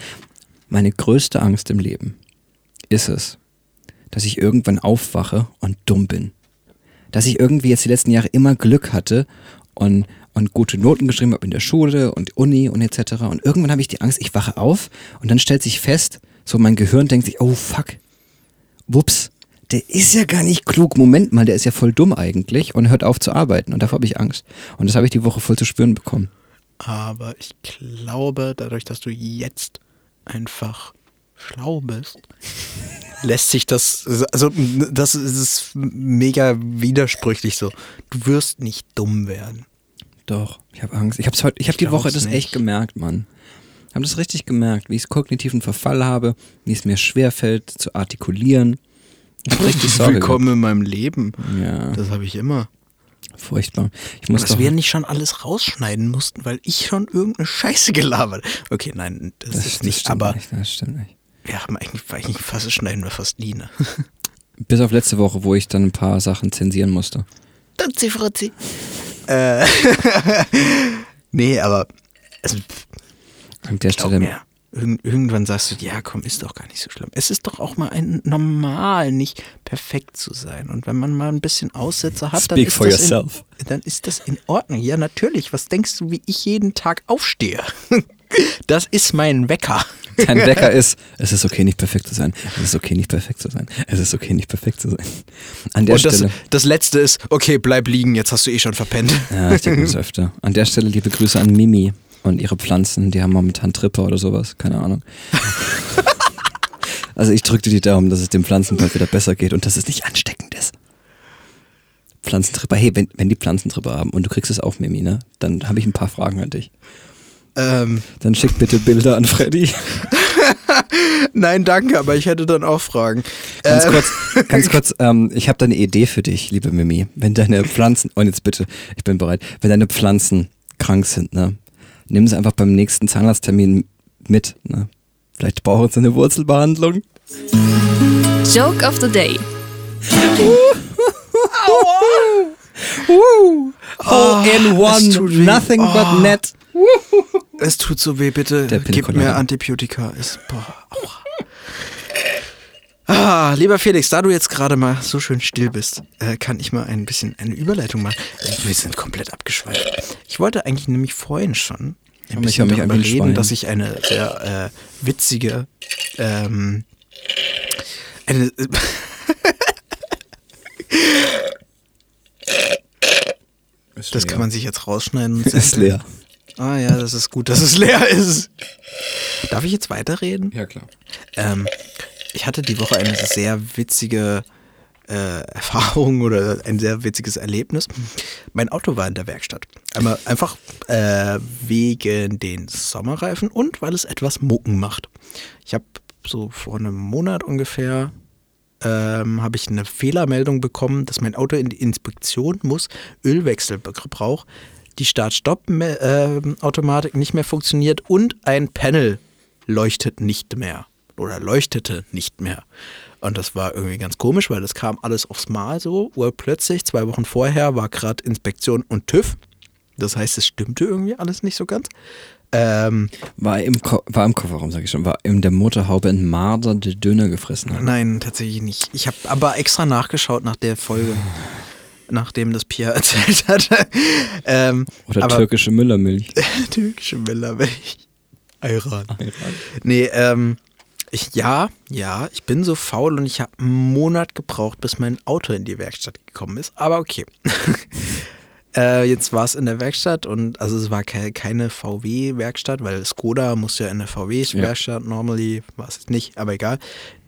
Speaker 3: Meine größte Angst im Leben ist es, dass ich irgendwann aufwache und dumm bin dass ich irgendwie jetzt die letzten Jahre immer Glück hatte und, und gute Noten geschrieben habe in der Schule und Uni und etc. Und irgendwann habe ich die Angst, ich wache auf und dann stellt sich fest, so mein Gehirn denkt sich, oh fuck, wups, der ist ja gar nicht klug. Moment mal, der ist ja voll dumm eigentlich und hört auf zu arbeiten. Und davor habe ich Angst. Und das habe ich die Woche voll zu spüren bekommen.
Speaker 2: Aber ich glaube, dadurch, dass du jetzt einfach schlau bist, (laughs) lässt sich das, also das ist mega widersprüchlich so. Du wirst nicht dumm werden.
Speaker 3: Doch, ich habe Angst. Ich habe heute, ich habe die Woche das
Speaker 2: nicht.
Speaker 3: echt gemerkt, Mann. Ich habe das richtig gemerkt, wie ich kognitiven Verfall habe, wie es mir schwerfällt zu artikulieren. Richtig Sorge.
Speaker 2: Willkommen in meinem Leben.
Speaker 3: gehabt. Ja,
Speaker 2: Das habe ich immer.
Speaker 3: furchtbar. Ich muss
Speaker 2: Dass
Speaker 3: doch,
Speaker 2: wir nicht schon alles rausschneiden mussten, weil ich schon irgendeine Scheiße gelabert. Okay, nein, das,
Speaker 3: das,
Speaker 2: ist
Speaker 3: das
Speaker 2: nicht,
Speaker 3: stimmt
Speaker 2: aber
Speaker 3: nicht, das stimmt nicht.
Speaker 2: wir haben eigentlich, eigentlich fast schneiden wir fast nie, ne? (laughs)
Speaker 3: Bis auf letzte Woche, wo ich dann ein paar Sachen zensieren musste.
Speaker 2: Tutzi Frutzi. Äh, (laughs) nee, aber also,
Speaker 3: An der Stelle,
Speaker 2: mir, irgendwann sagst du, ja komm, ist doch gar nicht so schlimm. Es ist doch auch mal ein normal, nicht perfekt zu sein. Und wenn man mal ein bisschen Aussetzer hat, dann
Speaker 3: Speak
Speaker 2: ist,
Speaker 3: for
Speaker 2: das
Speaker 3: yourself.
Speaker 2: In, dann ist das in Ordnung. Ja, natürlich. Was denkst du, wie ich jeden Tag aufstehe? (laughs) Das ist mein Wecker.
Speaker 3: dein (laughs) Wecker ist, es ist okay, nicht perfekt zu sein. Es ist okay, nicht perfekt zu sein. Es ist okay, nicht perfekt zu sein. An der
Speaker 2: Und das,
Speaker 3: Stelle.
Speaker 2: das letzte ist, okay, bleib liegen, jetzt hast du eh schon verpennt.
Speaker 3: Ja, ich denke das (laughs) öfter. An der Stelle liebe Grüße an Mimi und ihre Pflanzen, die haben momentan Tripper oder sowas, keine Ahnung. (laughs) Also ich drückte die Daumen, dass es dem Pflanzen bald wieder besser geht und dass es nicht ansteckend ist. Pflanzentripper, hey, wenn, wenn die Pflanzentripper haben und du kriegst es auf, Mimi, ne, dann habe ich ein paar Fragen an dich.
Speaker 2: Ähm,
Speaker 3: Dann schick bitte Bilder an Freddy. (laughs)
Speaker 2: nein, danke, aber ich hätte dann auch Fragen.
Speaker 3: Ganz
Speaker 2: Ähm,
Speaker 3: kurz, ganz (laughs) kurz, ähm, ich habe da eine Idee für dich, liebe Mimi. Wenn deine Pflanzen, und jetzt bitte, ich bin bereit, wenn deine Pflanzen krank sind, ne, nimm sie einfach beim nächsten Zahnarzttermin mit, ne. Vielleicht brauchen sie eine Wurzelbehandlung.
Speaker 1: Joke of the Day.
Speaker 3: Hole in
Speaker 2: es tut weh.
Speaker 3: nothing
Speaker 2: Oh.
Speaker 3: but net.
Speaker 2: Es tut so weh, bitte gib mir. Antibiotika. Ist, boah, aua. Ah, lieber Felix, da du jetzt gerade mal so schön still bist, äh, kann ich mal ein bisschen eine Überleitung machen. Wir sind komplett abgeschweift. Ich wollte eigentlich nämlich vorhin schon ein
Speaker 3: mich
Speaker 2: bisschen
Speaker 3: mich
Speaker 2: darüber reden,
Speaker 3: Schwein.
Speaker 2: dass ich eine sehr äh, witzige, ähm, eine, (laughs) das kann man sich jetzt rausschneiden. Und (laughs)
Speaker 3: ist leer.
Speaker 2: Ah ja, das ist gut, dass es leer ist. Darf ich jetzt weiterreden?
Speaker 3: Ja, klar.
Speaker 2: Ähm, ich hatte die Woche eine sehr witzige äh, (laughs) Erfahrung oder ein sehr witziges Erlebnis. Mein Auto war in der Werkstatt. Einmal einfach äh, wegen den Sommerreifen und weil es etwas Mucken macht. Ich habe so vor einem Monat ungefähr ähm, habe ich eine Fehlermeldung bekommen, dass mein Auto in die Inspektion muss, Ölwechsel braucht, die Start-Stopp-Automatik nicht mehr funktioniert und ein Panel leuchtet nicht mehr oder leuchtete nicht mehr. Und das war irgendwie ganz komisch, weil das kam alles aufs Mal so. Urplötzlich, zwei Wochen vorher, war gerade Inspektion und TÜV. Das heißt, es stimmte irgendwie alles nicht so ganz. Ähm,
Speaker 3: War im, Ko war im Kofferraum, sag ich schon. War in der Motorhaube ein Marder, der Döner gefressen hat.
Speaker 2: nein, tatsächlich nicht. Ich habe aber extra nachgeschaut nach der Folge, (sighs) nachdem das Pia (laughs) erzählt hat. ähm,
Speaker 3: Oder
Speaker 2: aber,
Speaker 3: türkische Müllermilch. (laughs)
Speaker 2: türkische Müllermilch. Ayran. Nee, ähm, ich, ja, ja, ich bin so faul und ich habe einen Monat gebraucht, bis mein Auto in die Werkstatt gekommen ist. Aber okay. (laughs) äh, jetzt war es in der Werkstatt und also es war ke keine VW-Werkstatt, weil Skoda muss ja in der VW-Werkstatt, normally war es nicht, aber egal.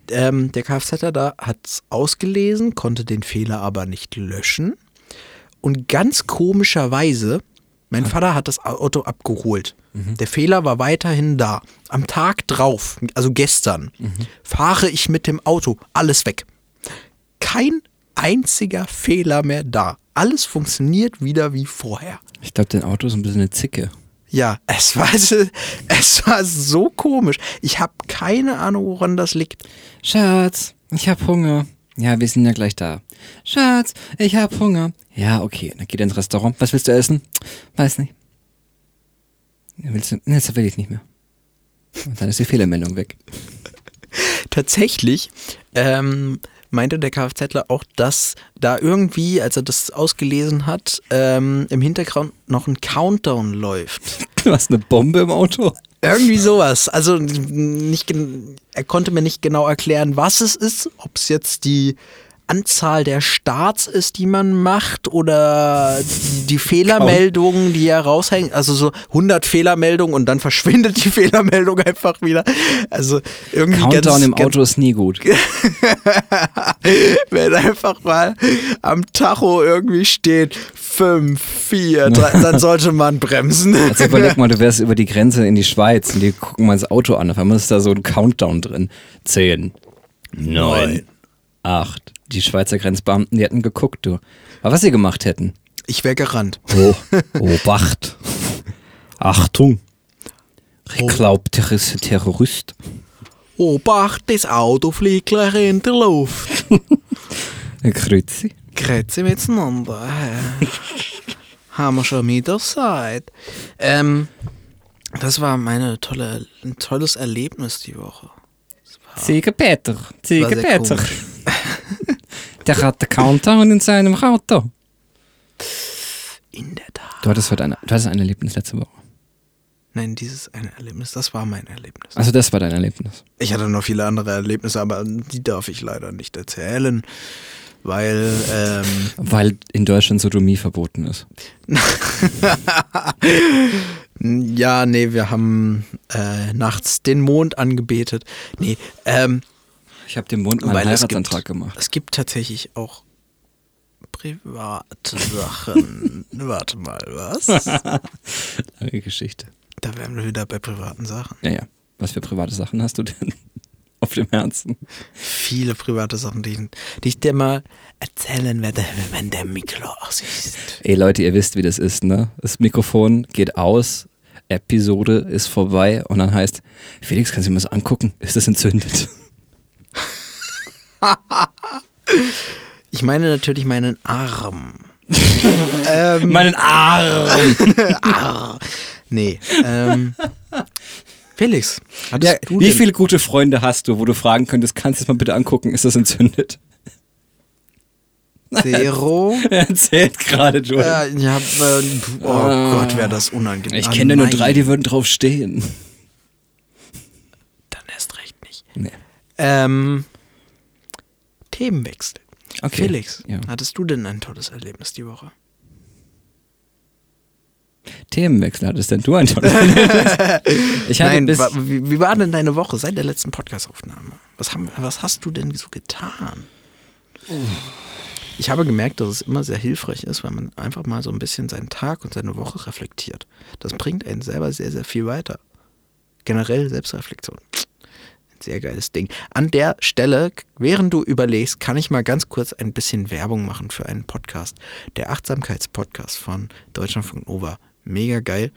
Speaker 2: Ähm, der Kfz da hat es ausgelesen, konnte den Fehler aber nicht löschen. Und ganz komischerweise, mein Vater hat das Auto abgeholt. Der Fehler war weiterhin da. Am Tag drauf, also gestern, fahre ich mit dem Auto, alles weg. Kein einziger Fehler mehr da. Alles funktioniert wieder wie vorher.
Speaker 3: Ich glaube, dein Auto ist ein bisschen eine Zicke.
Speaker 2: Ja, es war, es war so komisch. Ich habe keine Ahnung, woran das liegt.
Speaker 3: Schatz, ich hab Hunger. Ja, wir sind ja gleich da. Schatz, ich hab Hunger. Ja, okay. Dann geht er ins Restaurant. Was willst du essen? Weiß nicht. Willst du? Nee, das will ich nicht mehr. Und dann ist die Fehlermeldung weg. (laughs)
Speaker 2: Tatsächlich ähm, meinte der Kfzler auch, dass da irgendwie, als er das ausgelesen hat, ähm, im Hintergrund noch ein Countdown läuft. (laughs)
Speaker 3: Du hast eine Bombe im Auto?
Speaker 2: Irgendwie sowas. Also nicht, er konnte mir nicht genau erklären, was es ist, ob es jetzt die Anzahl der Starts ist, die man macht oder die, die Fehlermeldungen, die er raushängt. Also so 100 Fehlermeldungen und dann verschwindet die Fehlermeldung einfach wieder. Also irgendwie
Speaker 3: Countdown
Speaker 2: ganz,
Speaker 3: im Auto ist nie gut. (laughs)
Speaker 2: wenn einfach mal am Tacho irgendwie steht 5, 4, 3, dann sollte man bremsen.
Speaker 3: Also überleg mal, du wärst über die Grenze in die Schweiz und die gucken mal ins Auto an. Auf einmal ist da so ein Countdown drin. Zehn, neun, acht. Die Schweizer Grenzbeamten, die hätten geguckt, du. Aber was sie gemacht hätten?
Speaker 2: Ich wäre gerannt.
Speaker 3: Oh, (laughs) Obacht. Achtung. Ich glaub, der ist ein Terrorist.
Speaker 2: Obacht, das Auto fliegt gleich in der Luft. (laughs)
Speaker 3: Kreuzi.
Speaker 2: Grüezi miteinander. Haben wir schon wieder gesagt. Ähm, das war meine tolle, ein tolles Erlebnis die Woche.
Speaker 3: Ziege Peter. Ziege Peter.
Speaker 2: komisch.
Speaker 3: Der hat den Countdown in seinem Auto.
Speaker 2: In der Tat.
Speaker 3: Du hattest heute eine, du hattest ein Erlebnis letzte Woche.
Speaker 2: Nein, dieses eine Erlebnis, das war mein Erlebnis.
Speaker 3: Also das war dein Erlebnis.
Speaker 2: Ich hatte noch viele andere Erlebnisse, aber die darf ich leider nicht erzählen, weil ähm, (laughs)
Speaker 3: Weil in Deutschland Sodomie verboten ist. (laughs)
Speaker 2: ja, nee, wir haben äh, nachts den Mond angebetet. Nee, ähm,
Speaker 3: Ich habe dem Mond mal einen Heiratsantrag
Speaker 2: gibt-
Speaker 3: gemacht.
Speaker 2: Es gibt tatsächlich auch private Sachen. (laughs) Warte mal, was? (laughs)
Speaker 3: Lange Geschichte.
Speaker 2: Da wären wir wieder bei privaten Sachen.
Speaker 3: Ja, ja. Was für private Sachen hast du denn (laughs) auf dem Herzen?
Speaker 2: Viele private Sachen, die, ich- die ich dir mal erzählen werde, wenn der Mikro aus ist.
Speaker 3: Ey Leute, ihr wisst, wie das ist, ne? Das Mikrofon geht aus, Episode ist vorbei und dann heißt, Felix, kannst du mir das angucken? Ist das entzündet? (laughs)
Speaker 2: Ich meine natürlich meinen Arm. (laughs) ähm,
Speaker 3: Meinen Arm! (laughs)
Speaker 2: Arr. Nee, ähm, Felix,
Speaker 3: Ja, wie viele gute Freunde hast du, wo du fragen könntest, kannst du es mal bitte angucken, ist das entzündet?
Speaker 2: Zero?
Speaker 3: Er erzählt gerade, Joel.
Speaker 2: Ja, ich hab, äh, oh
Speaker 3: Ah.
Speaker 2: Gott, wäre das unangenehm.
Speaker 3: ich
Speaker 2: Ah,
Speaker 3: kenne nur drei, die würden drauf stehen.
Speaker 2: Dann erst recht nicht.
Speaker 3: Nee.
Speaker 2: Ähm, Themenwechsel.
Speaker 3: Okay.
Speaker 2: Felix,
Speaker 3: Ja.
Speaker 2: hattest du denn ein tolles Erlebnis die Woche?
Speaker 3: Themenwechsel hattest denn du, Anton? (laughs) ich hatte
Speaker 2: Nein,
Speaker 3: bis,
Speaker 2: wie, wie war denn deine Woche seit der letzten Podcast-Aufnahme? Was, haben, was hast du denn so getan? Ich habe gemerkt, dass es immer sehr hilfreich ist, wenn man einfach mal so ein bisschen seinen Tag und seine Woche reflektiert. Das bringt einen selber sehr, sehr viel weiter. Generell Selbstreflexion. Sehr geiles Ding. An der Stelle, während du überlegst, kann ich mal ganz kurz ein bisschen Werbung machen für einen Podcast. Der Achtsamkeitspodcast von Deutschlandfunk Nova. Mega geil.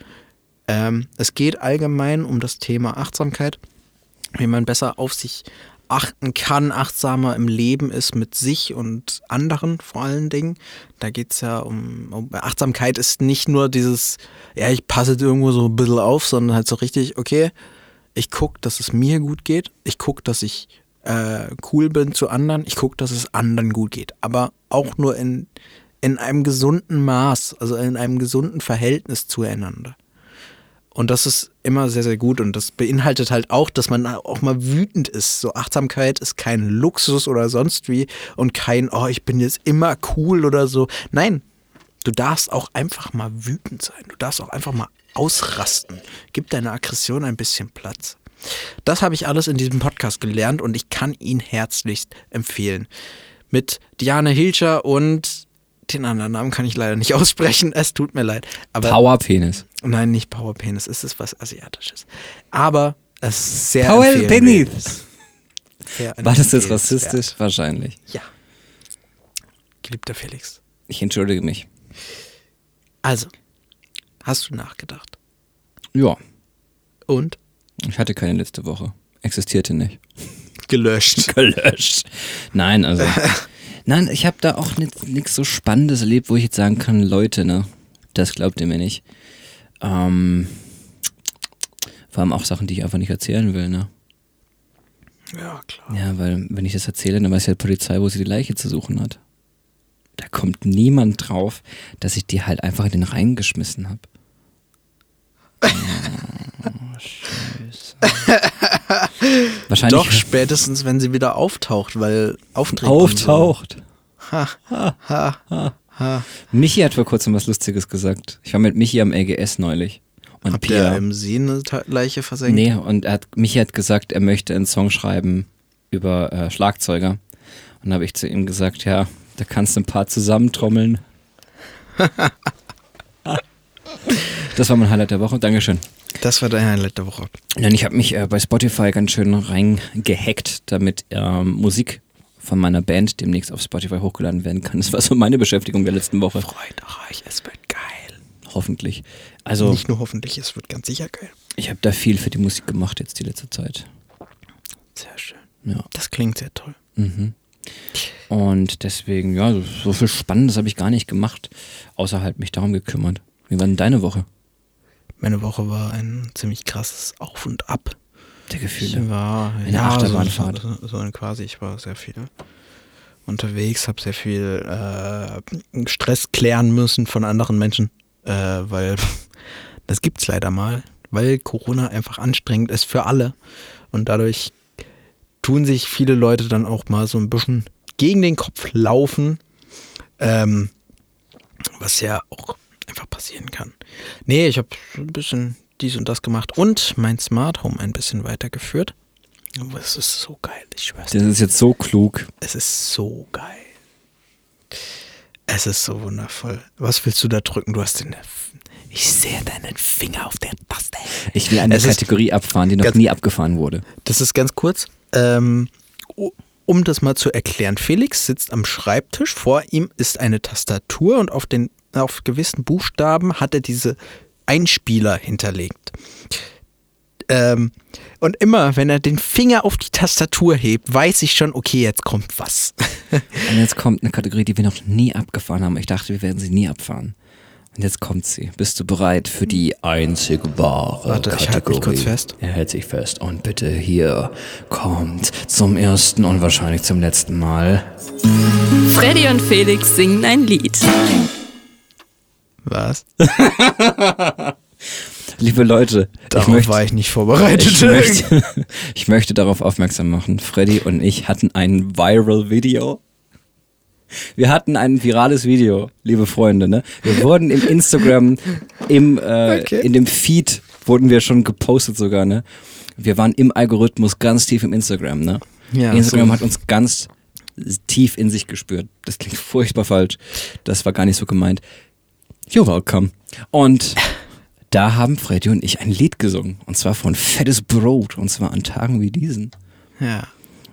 Speaker 2: Ähm, es geht allgemein um das Thema Achtsamkeit, wie man besser auf sich achten kann, achtsamer im Leben ist mit sich und anderen vor allen Dingen. Da geht es ja um, um Achtsamkeit ist nicht nur dieses, ja, ich passe irgendwo so ein bisschen auf, sondern halt so richtig, okay, ich gucke, dass es mir gut geht, ich gucke, dass ich äh, cool bin zu anderen, ich gucke, dass es anderen gut geht. Aber auch nur in, in einem gesunden Maß, also in einem gesunden Verhältnis zueinander. Und das ist immer sehr, sehr gut. Und das beinhaltet halt auch, dass man auch mal wütend ist. So Achtsamkeit ist kein Luxus oder sonst wie und kein, oh, ich bin jetzt immer cool oder so. Nein, du darfst auch einfach mal wütend sein. Du darfst auch einfach mal ausrasten. Gib deiner Aggression ein bisschen Platz. Das habe ich alles in diesem Podcast gelernt und ich kann ihn herzlichst empfehlen. Mit Diane Hilscher und den anderen Namen kann ich leider nicht (laughs) aussprechen. Es tut mir leid. Aber
Speaker 3: Powerpenis.
Speaker 2: Nein, nicht Power Penis, es ist was Asiatisches. Aber es ist sehr
Speaker 3: Power. Penis.
Speaker 2: Sehr
Speaker 3: War das jetzt rassistisch? Wahrscheinlich.
Speaker 2: Ja. Geliebter Felix.
Speaker 3: Ich entschuldige mich.
Speaker 2: Also, hast du nachgedacht?
Speaker 3: Ja,
Speaker 2: Und?
Speaker 3: ich hatte keine letzte Woche. Existierte nicht.
Speaker 2: Gelöscht. (laughs)
Speaker 3: Gelöscht. Nein, also. (laughs) Nein, ich habe da auch nichts so Spannendes erlebt, wo ich jetzt sagen kann, Leute, ne, das glaubt ihr mir nicht. Ähm, vor allem auch Sachen, die ich einfach nicht erzählen will, ne?
Speaker 2: Ja, klar.
Speaker 3: Ja, weil wenn ich das erzähle, dann weiß ja die Polizei, wo sie die Leiche zu suchen hat. Da kommt niemand drauf, dass ich die halt einfach in den Rhein geschmissen habe. Oh, Scheiße. Wahrscheinlich
Speaker 2: Doch, spätestens, wenn sie wieder auftaucht, weil auftreten. und
Speaker 3: auftaucht.
Speaker 2: So. Ha, ha, ha.
Speaker 3: Michi hat vor kurzem was Lustiges gesagt. Ich war mit Michi am LGS neulich. Und
Speaker 2: ihr
Speaker 3: Pia.
Speaker 2: im See eine Leiche versenkt?
Speaker 3: Nee, und er hat, Michi hat gesagt, er möchte einen Song schreiben über äh, Schlagzeuger. Und da habe ich zu ihm gesagt, ja, da kannst du ein paar zusammentrommeln. (laughs) (laughs) das war mein Highlight der Woche. Dankeschön.
Speaker 2: Das war dein Highlight der Woche.
Speaker 3: Denn ich habe mich äh, bei Spotify ganz schön reingehackt, damit ähm, Musik von meiner Band demnächst auf Spotify hochgeladen werden kann. Das war so meine Beschäftigung der letzten Woche.
Speaker 2: Freude reich, es wird geil.
Speaker 3: Hoffentlich. Also,
Speaker 2: Nicht nur hoffentlich, es wird ganz sicher geil.
Speaker 3: ich habe da viel für die Musik gemacht jetzt die letzte Zeit.
Speaker 2: Sehr schön.
Speaker 3: Ja.
Speaker 2: Das klingt sehr toll.
Speaker 3: Mhm. Und deswegen, ja, so, so viel Spannendes habe ich gar nicht gemacht, außer halt mich darum gekümmert. Wie war denn deine Woche?
Speaker 2: Meine Woche war ein ziemlich krasses Auf und Ab.
Speaker 3: Der
Speaker 2: Ich
Speaker 3: Gefühle.
Speaker 2: war
Speaker 3: Eine
Speaker 2: ja,
Speaker 3: Achterbahnfahrt.
Speaker 2: So, so, so quasi, ich war sehr viel unterwegs, habe sehr viel äh, Stress klären müssen von anderen Menschen, äh, weil (laughs) das gibt's leider mal, weil Corona einfach anstrengend ist für alle und dadurch tun sich viele Leute dann auch mal so ein bisschen gegen den Kopf laufen, ähm, was ja auch einfach passieren kann. Nee, ich habe ein bisschen dies und das gemacht und mein Smart Home ein bisschen weitergeführt. Aber es ist so geil, ich schwör's.
Speaker 3: Das ist jetzt so klug.
Speaker 2: Es ist so geil. Es ist so wundervoll. Was willst du da drücken? Du hast den. Ich sehe deinen Finger auf der Taste.
Speaker 3: Ich will eine
Speaker 2: Es
Speaker 3: Kategorie abfahren, die noch
Speaker 2: ganz-
Speaker 3: nie abgefahren wurde.
Speaker 2: Das ist ganz kurz. Ähm, um das mal zu erklären, Felix sitzt am Schreibtisch, vor ihm ist eine Tastatur und auf, den, auf gewissen Buchstaben hat er diese Einspieler hinterlegt. Ähm, und immer, wenn er den Finger auf die Tastatur hebt, weiß ich schon, okay, jetzt kommt was.
Speaker 3: Und jetzt kommt eine Kategorie, die wir noch nie abgefahren haben. Ich dachte, wir werden sie nie abfahren. Und jetzt kommt sie. Bist du bereit für die einzig wahre
Speaker 2: Warte, ich halte mich
Speaker 3: Kategorie?
Speaker 2: kurz fest.
Speaker 3: Er hält sich fest. Und bitte hier kommt zum ersten und wahrscheinlich zum letzten Mal.
Speaker 1: Freddy und Felix singen ein Lied.
Speaker 2: Was? (laughs)
Speaker 3: Liebe Leute,
Speaker 2: Darauf
Speaker 3: ich möchte,
Speaker 2: war ich nicht vorbereitet.
Speaker 3: ich, möchte, (laughs) ich möchte darauf aufmerksam machen. Freddy und ich hatten ein Viral-Video. Wir hatten ein virales Video, liebe Freunde. Ne? Wir wurden im Instagram im, äh,
Speaker 2: Okay.
Speaker 3: in dem Feed wurden wir schon gepostet sogar, ne? Wir waren im Algorithmus ganz tief im Instagram, ne?
Speaker 2: Ja,
Speaker 3: Instagram
Speaker 2: so.
Speaker 3: hat uns ganz tief in sich gespürt. Das klingt furchtbar falsch. Das war gar nicht so gemeint. You're welcome. Und da haben Freddy und ich ein Lied gesungen. Und zwar von Fettes Brot. Und zwar an Tagen wie diesen.
Speaker 2: Ja.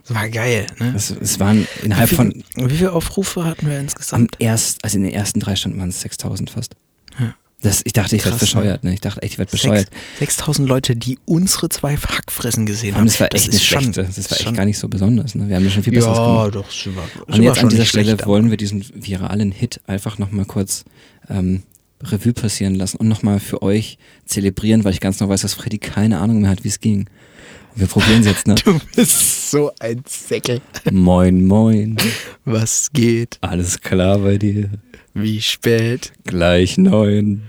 Speaker 2: Das war geil, ne?
Speaker 3: Es, es waren innerhalb
Speaker 2: wie,
Speaker 3: von
Speaker 2: viel, wie viele Aufrufe hatten wir
Speaker 3: am
Speaker 2: insgesamt?
Speaker 3: erst, also in den ersten drei Stunden waren es 6000 fast.
Speaker 2: Ja.
Speaker 3: Das, ich dachte, ich werde bescheuert, ne? Ich dachte echt, ich werde bescheuert.
Speaker 2: Sechs- 6000 Leute, die unsere zwei Hackfressen gesehen haben.
Speaker 3: das war echt eine
Speaker 2: ist schon-
Speaker 3: schlechte. Das war echt
Speaker 2: schon-
Speaker 3: gar nicht so besonders. Ne? Wir haben ja schon viel Besseres
Speaker 2: Ja,
Speaker 3: gemacht.
Speaker 2: doch, super.
Speaker 3: Und jetzt an dieser Stelle wollen wir diesen viralen Hit einfach nochmal kurz ähm, Revue passieren lassen und nochmal für euch zelebrieren, weil ich ganz noch weiß, dass Freddy keine Ahnung mehr hat, wie es ging. Und wir probieren es jetzt, ne? (laughs)
Speaker 2: Du bist so ein Säckel.
Speaker 3: moin, moin.
Speaker 2: Was geht?
Speaker 3: Alles klar bei dir?
Speaker 2: Wie spät?
Speaker 3: Gleich neun.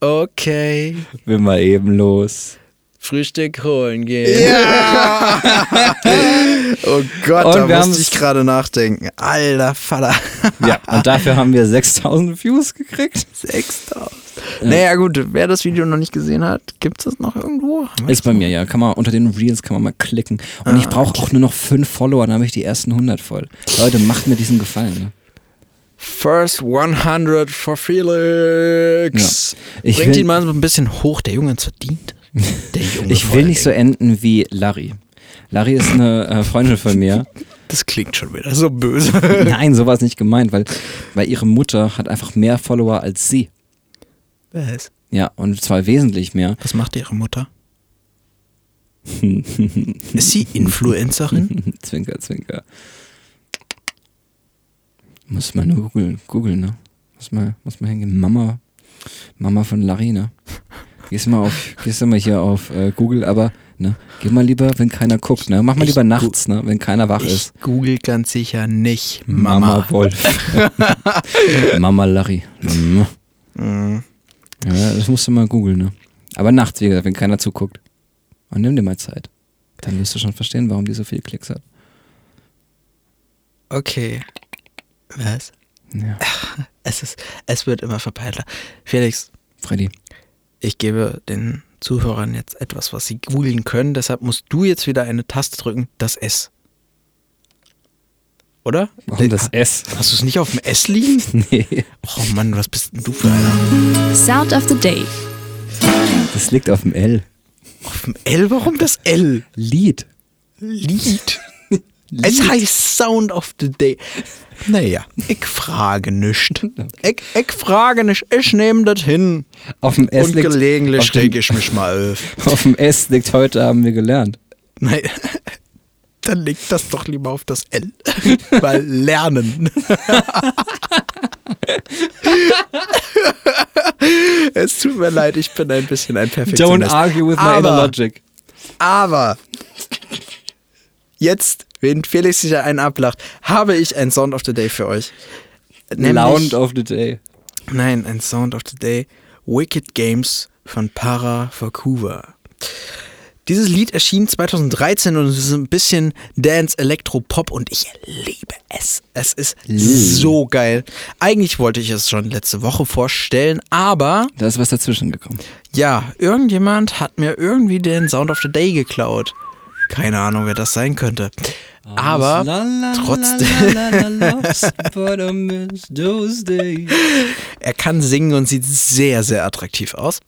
Speaker 2: Okay.
Speaker 3: Bin mal eben los.
Speaker 2: Frühstück holen gehen. Ja! (laughs) oh Gott,
Speaker 3: Und
Speaker 2: da musste ich gerade nachdenken. Alter Vater. (laughs)
Speaker 3: Ja, und dafür haben wir 6000 Views gekriegt.
Speaker 2: 6000. Naja, gut, wer das Video noch nicht gesehen hat, gibt es das noch irgendwo?
Speaker 3: Ist bei mir, ja. Kann man unter den Reels kann man mal klicken. Und ich brauche auch nur noch fünf Follower, dann habe ich die ersten 100 voll. Leute, macht mir diesen Gefallen. Ne?
Speaker 2: First 100 for Felix.
Speaker 3: Ja. Ich
Speaker 2: Bringt ihn mal so ein bisschen hoch. Der Junge hat's verdient. Der (laughs) Junge
Speaker 3: Ich will nicht so enden wie Larry. Larry ist eine äh, Freundin von mir. (laughs)
Speaker 2: Das klingt schon wieder so böse. (laughs)
Speaker 3: Nein, so war es nicht gemeint, weil, weil ihre Mutter hat einfach mehr Follower als sie.
Speaker 2: Was?
Speaker 3: Ja, und zwar wesentlich mehr.
Speaker 2: Was macht ihre Mutter? Ist sie Influencerin?
Speaker 3: zwinker, zwinker. Muss man nur googeln, googeln, ne? Muss mal, muss mal hingehen. Mama, Mama von Larry, ne? Gehst mal auf, gehst du mal hier auf äh, Google, aber, ne? Geh mal lieber, wenn keiner guckt, ne? Mach mal
Speaker 2: Ich
Speaker 3: lieber nachts, ne? Wenn keiner wach
Speaker 2: Ich
Speaker 3: ist.
Speaker 2: google ganz sicher nicht Mama.
Speaker 3: Wolf. (laughs) Mama Larry. Mhm.
Speaker 2: Mhm.
Speaker 3: Ja, das musst du mal googeln, ne? Aber nachts, wie gesagt, wenn keiner zuguckt. Und nimm dir mal Zeit. Dann wirst du schon verstehen, warum die so viele Klicks hat.
Speaker 2: Okay. Was?
Speaker 3: Ja. (laughs)
Speaker 2: Es, ist, es wird immer verpeilter. Felix,
Speaker 3: Freddy.
Speaker 2: ich gebe den Zuhörern jetzt etwas, was sie googeln können. Deshalb musst du jetzt wieder eine Taste drücken, das S. Oder?
Speaker 3: Warum das S?
Speaker 2: Hast du es nicht auf dem S liegen? (laughs)
Speaker 3: Nee.
Speaker 2: Oh Mann, was bist denn du für einer?
Speaker 1: Sound of the Day.
Speaker 3: Das liegt auf dem L.
Speaker 2: Auf dem L? Warum das L?
Speaker 3: Lied.
Speaker 2: Lied. Es heißt Sound of the Day. Naja, ich frage nicht. Ich, ich frage nicht, ich nehme das hin.
Speaker 3: Auf dem S
Speaker 2: Und
Speaker 3: liegt.
Speaker 2: gelegentlich stecke ich mich mal auf. (laughs)
Speaker 3: Auf dem S liegt heute, haben wir gelernt.
Speaker 2: Nein, (laughs) dann legt das doch lieber auf das L. (laughs) Weil lernen. es tut mir leid, ich bin ein bisschen ein Perfektionist.
Speaker 3: Don't argue with my
Speaker 2: Aber-
Speaker 3: inner logic.
Speaker 2: Aber jetzt, wenn Felix sich einen ablacht, habe ich ein Sound of the Day für euch. Nämlich,
Speaker 3: Sound of the Day.
Speaker 2: nein, ein Sound of the Day. Wicked Games von Para Vancouver. Dieses Lied erschien 2013 und es ist ein bisschen Dance, Elektro, Pop und ich liebe es. Es ist so geil. Eigentlich wollte ich es schon letzte Woche vorstellen, aber
Speaker 3: Da ist was dazwischen gekommen.
Speaker 2: ja, irgendjemand hat mir irgendwie den Sound of the Day geklaut. Keine Ahnung, wer das sein könnte. Aber trotzdem, er kann singen und sieht sehr, sehr attraktiv aus.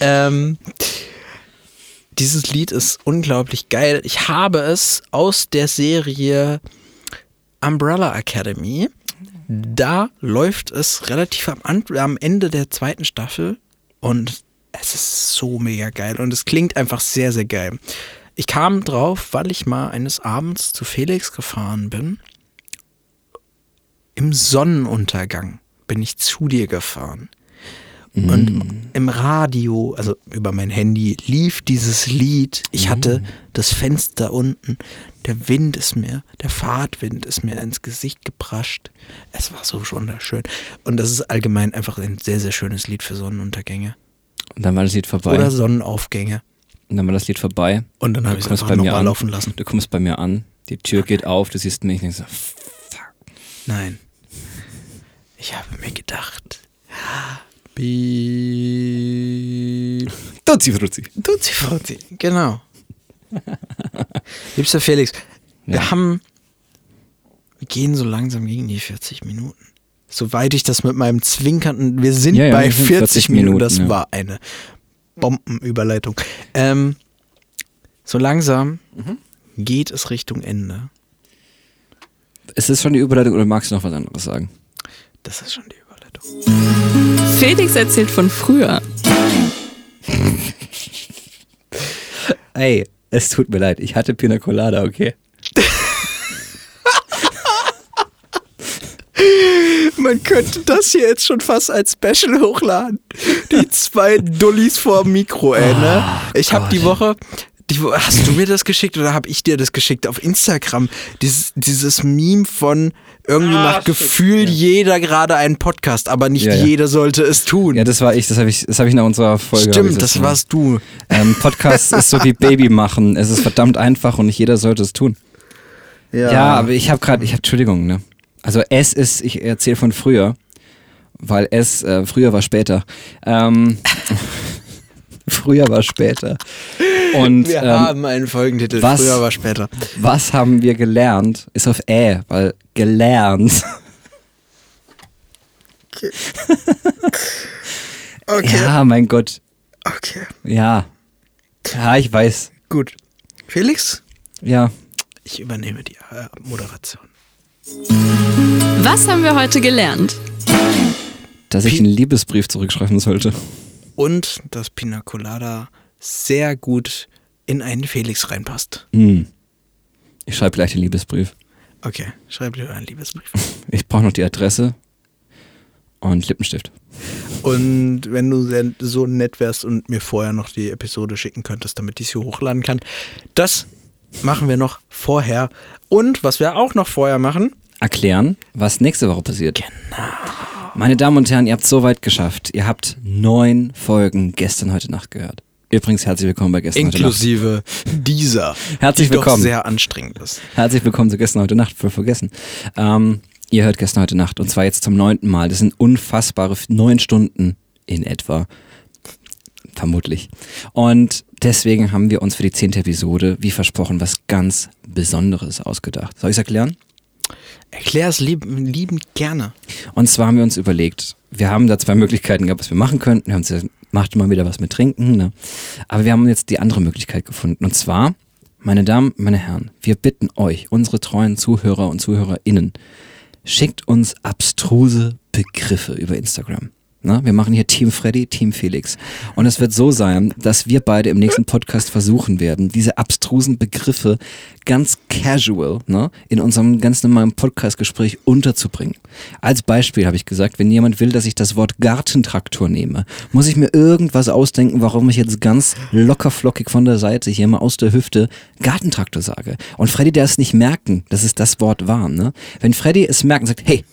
Speaker 2: Ähm, dieses Lied ist unglaublich geil. Ich habe es aus der Serie Umbrella Academy. Da läuft es relativ am, am Ende der zweiten Staffel und es ist so mega geil und es klingt einfach sehr, sehr geil. Ich kam drauf, weil ich mal eines Abends zu Felix gefahren bin. Im Sonnenuntergang bin ich zu dir gefahren. Und im Radio, also über mein Handy, lief dieses Lied. Ich hatte das Fenster unten. Der Wind ist mir, der Fahrtwind ist mir ins Gesicht geprascht. Es war so wunderschön. Und das ist allgemein einfach ein sehr, sehr schönes Lied für Sonnenuntergänge.
Speaker 3: Und dann war das Lied vorbei.
Speaker 2: Oder Sonnenaufgänge.
Speaker 3: Und dann war das Lied vorbei.
Speaker 2: Und dann habe ich es
Speaker 3: bei mir
Speaker 2: nochmal
Speaker 3: an.
Speaker 2: laufen lassen.
Speaker 3: Du kommst bei mir an. Die Tür geht auf. Du siehst mich. Und denkst so,
Speaker 2: Nein. Ich habe mir gedacht, Happy
Speaker 3: Tutti Frutti.
Speaker 2: Tutti Frutti, genau. (laughs) Liebster Felix, wir
Speaker 3: Ja.
Speaker 2: haben, wir gehen so langsam gegen die 40 Minuten. Soweit ich das mit meinem zwinkernden, wir sind
Speaker 3: Ja, ja,
Speaker 2: bei
Speaker 3: wir sind
Speaker 2: 40,
Speaker 3: 40
Speaker 2: Minuten,
Speaker 3: Minuten,
Speaker 2: das war eine Bombenüberleitung. Ähm, so langsam
Speaker 3: Mhm.
Speaker 2: geht es Richtung Ende.
Speaker 3: Ist das schon die Überleitung oder magst du noch was anderes sagen?
Speaker 2: Das ist schon die Überleitung.
Speaker 1: Felix erzählt von früher.
Speaker 3: Ey, es tut mir leid, ich hatte Pina Colada, okay? (laughs)
Speaker 2: Man könnte das hier jetzt schon fast als Special hochladen. Die zwei Dullis vor dem Mikro, ey, ne? Ich habe die Woche. Die, hast du mir das geschickt oder habe ich dir das geschickt auf Instagram? Dieses, dieses Meme von irgendwie nach Gefühl jeder gerade einen Podcast, aber nicht
Speaker 3: Ja, ja.
Speaker 2: jeder sollte es tun.
Speaker 3: Ja, das war ich, das habe ich, das hab ich nach unserer Folge.
Speaker 2: Stimmt, das
Speaker 3: gemacht.
Speaker 2: warst du.
Speaker 3: Ähm, Podcast ist so wie Baby machen. Es ist verdammt einfach und nicht jeder sollte es tun. Ja, aber ich habe gerade, ich habe, Entschuldigung, ne? Also es ist, ich erzähle von früher, weil es, äh, früher war später. Ähm, (laughs) früher war später. Und
Speaker 2: wir
Speaker 3: ähm,
Speaker 2: haben einen Folgentitel.
Speaker 3: was-
Speaker 2: Früher war später.
Speaker 3: was haben wir gelernt? Ist auf Ä, weil gelernt.
Speaker 2: Okay.
Speaker 3: Ja, mein Gott.
Speaker 2: Okay.
Speaker 3: Ja. Ja, ich weiß.
Speaker 2: Gut. Felix,
Speaker 3: Ja.
Speaker 2: ich übernehme die äh, Moderation.
Speaker 1: Was haben wir heute gelernt?
Speaker 3: Dass ich einen Liebesbrief zurückschreiben sollte.
Speaker 2: und dass Pina Colada sehr gut in einen Felix reinpasst.
Speaker 3: Hm. Ich schreibe gleich den Liebesbrief.
Speaker 2: Okay, schreib dir einen Liebesbrief. (laughs)
Speaker 3: Ich brauche noch die Adresse und Lippenstift.
Speaker 2: Und wenn du so nett wärst und mir vorher noch die Episode schicken könntest, damit ich sie hochladen kann, das machen wir noch vorher. Und was wir auch noch vorher machen,
Speaker 3: Erklären, was nächste Woche passiert. Genau. Meine Damen und Herren, ihr habt so weit geschafft. Ihr habt neun Folgen gestern heute Nacht gehört. Übrigens, herzlich willkommen bei gestern heute Nacht.
Speaker 2: inklusive dieser,
Speaker 3: Herzlich
Speaker 2: die
Speaker 3: willkommen.
Speaker 2: doch sehr anstrengend ist.
Speaker 3: Herzlich willkommen zu gestern heute Nacht, voll vergessen. Ähm, ihr hört gestern heute Nacht und zwar jetzt zum neunten Mal. Das sind unfassbare neun Stunden in etwa. Vermutlich. Und deswegen haben wir uns für die zehnte Episode, wie versprochen, was ganz Besonderes ausgedacht. Soll ich es erklären?
Speaker 2: Erklär es lieb, liebend gerne.
Speaker 3: Und zwar haben wir uns überlegt, wir haben da zwei Möglichkeiten gehabt, was wir machen könnten. Wir haben uns gesagt, macht mal wieder was mit Trinken. Ne? Aber wir haben jetzt die andere Möglichkeit gefunden. Und zwar, meine Damen, meine Herren, wir bitten euch, unsere treuen Zuhörer und ZuhörerInnen, schickt uns abstruse Begriffe über Instagram. Na, wir machen hier Team Freddy, Team Felix. Und es wird so sein, dass wir beide im nächsten Podcast versuchen werden, diese abstrusen Begriffe ganz casual ne, in unserem ganz normalen Podcastgespräch unterzubringen. Als Beispiel habe ich gesagt, wenn jemand will, dass ich das Wort Gartentraktor nehme, muss ich mir irgendwas ausdenken, warum ich jetzt ganz locker flockig von der Seite hier mal aus der Hüfte Gartentraktor sage. Und Freddy der es nicht merken, dass es das Wort war. Ne? Wenn Freddy es merkt und sagt, hey,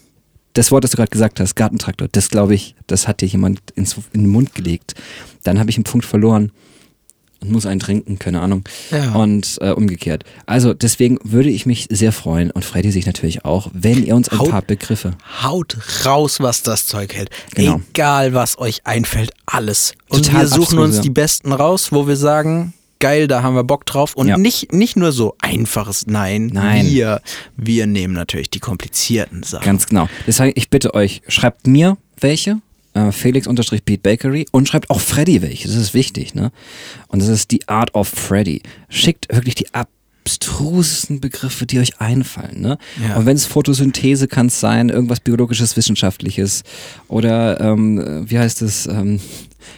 Speaker 3: das Wort, das du gerade gesagt hast, Gartentraktor, das glaube ich, das hat dir jemand ins, in den Mund gelegt. Dann habe ich einen Punkt verloren und muss einen trinken, keine Ahnung.
Speaker 2: Ja.
Speaker 3: Und äh, umgekehrt. Also deswegen würde ich mich sehr freuen und Freddy sich natürlich auch, wenn ihr uns ein
Speaker 2: Haut-
Speaker 3: paar Begriffe.
Speaker 2: Haut raus, was das Zeug hält.
Speaker 3: Genau.
Speaker 2: Egal, was euch einfällt, alles. Und
Speaker 3: Total
Speaker 2: wir suchen uns
Speaker 3: abstruse.
Speaker 2: die besten raus, wo wir sagen, geil, da haben wir Bock drauf. Und
Speaker 3: Ja.
Speaker 2: nicht, nicht nur so einfaches Nein.
Speaker 3: Nein.
Speaker 2: Wir, wir nehmen natürlich die komplizierten Sachen.
Speaker 3: Ganz genau. Deshalb, ich bitte euch, schreibt mir welche, äh, Felix-Beat Bakery und schreibt auch Freddy welche. Das ist wichtig, ne? Und das ist die Art of Freddy. Schickt wirklich die abstrusesten Begriffe, die euch einfallen, ne?
Speaker 2: Ja.
Speaker 3: Und wenn es Photosynthese kann es sein, irgendwas biologisches, wissenschaftliches oder ähm, wie heißt es? Ähm,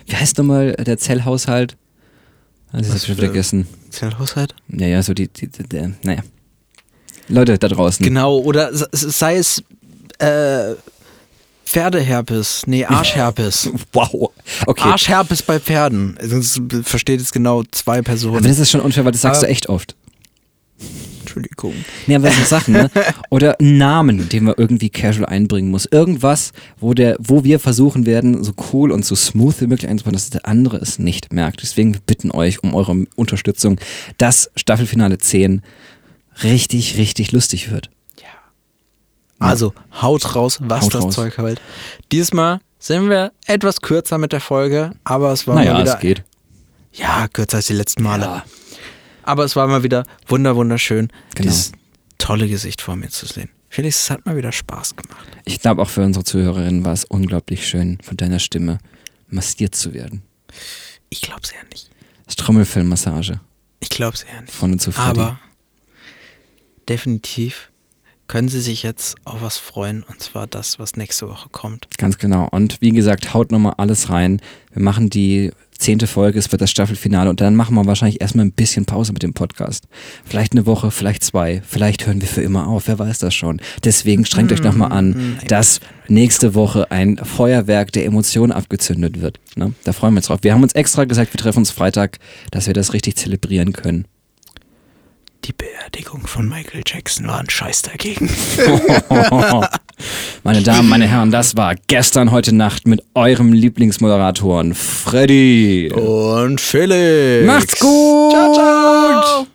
Speaker 3: wie heißt nochmal der Zellhaushalt? Das ist schon vergessen.
Speaker 2: Zellhaushalt?
Speaker 3: Ja, ja, so die, die, die, die naja. Leute da draußen.
Speaker 2: Genau, oder sei es äh, Pferdeherpes, nee, Arschherpes. (laughs)
Speaker 3: Wow. Okay.
Speaker 2: Arschherpes bei Pferden. Sonst versteht es genau zwei Personen.
Speaker 3: Aber das ist schon unfair, weil das sagst
Speaker 2: Aber-
Speaker 3: du echt oft.
Speaker 2: Entschuldigung.
Speaker 3: Nee, aber sind Sachen, ne? Oder einen Namen, den man irgendwie casual einbringen muss. Irgendwas, wo der, wo wir versuchen werden, so cool und so smooth wie möglich einzubauen, dass der andere es nicht merkt. Deswegen wir bitten euch um eure Unterstützung, dass Staffelfinale 10 richtig, richtig lustig wird.
Speaker 2: Also haut raus, was
Speaker 3: Haut
Speaker 2: das
Speaker 3: raus.
Speaker 2: Zeug hält. Diesmal sind wir etwas kürzer mit der Folge, aber es war
Speaker 3: Naja,
Speaker 2: wieder.
Speaker 3: es geht.
Speaker 2: Ja, kürzer als die letzten Male.
Speaker 3: Ja.
Speaker 2: Aber es war mal wieder wunder wunderschön,
Speaker 3: Genau.
Speaker 2: dieses tolle Gesicht vor mir zu sehen. Felix, es hat mal wieder Spaß gemacht.
Speaker 3: Ich glaube, auch für unsere Zuhörerinnen war es unglaublich schön, von deiner Stimme massiert zu werden.
Speaker 2: Ich glaub's eher nicht.
Speaker 3: Das Trommelfellmassage
Speaker 2: Ich glaub's eher nicht.
Speaker 3: von und zu Freddy.
Speaker 2: Aber definitiv können Sie sich jetzt auf was freuen und zwar das, was nächste Woche kommt.
Speaker 3: Ganz genau. Und wie gesagt, haut nochmal alles rein. Wir machen die zehnte Folge, es wird das Staffelfinale und dann machen wir wahrscheinlich erstmal ein bisschen Pause mit dem Podcast. Vielleicht eine Woche, vielleicht zwei, vielleicht hören wir für immer auf, wer weiß das schon. Deswegen strengt euch nochmal an, dass nächste Woche ein Feuerwerk der Emotionen abgezündet wird. Ne? Da freuen wir uns drauf. Wir haben uns extra gesagt, wir treffen uns Freitag, dass wir das richtig zelebrieren können.
Speaker 2: Die Beerdigung von Michael Jackson war ein Scheiß dagegen. (laughs)
Speaker 3: Meine Damen, meine Herren, das war gestern, heute Nacht mit eurem Lieblingsmoderatoren Freddy.
Speaker 2: Und Felix.
Speaker 3: Macht's gut.
Speaker 2: Ciao, ciao.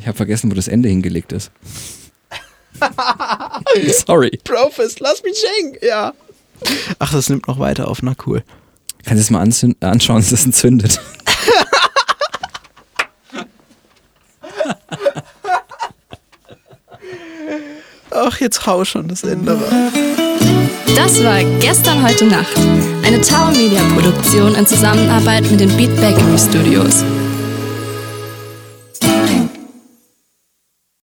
Speaker 3: Ich habe vergessen, wo das Ende hingelegt ist. (laughs) Sorry.
Speaker 2: Profis, lass mich hängen. Ja. Ach, das nimmt noch weiter auf. Na cool.
Speaker 3: Kannst du es mal anschauen, dass es entzündet?
Speaker 2: Ach, jetzt hau schon das Ende.
Speaker 1: Das war Gestern, heute Nacht. Eine Tower Media Produktion in Zusammenarbeit mit den Beat Bakery Studios.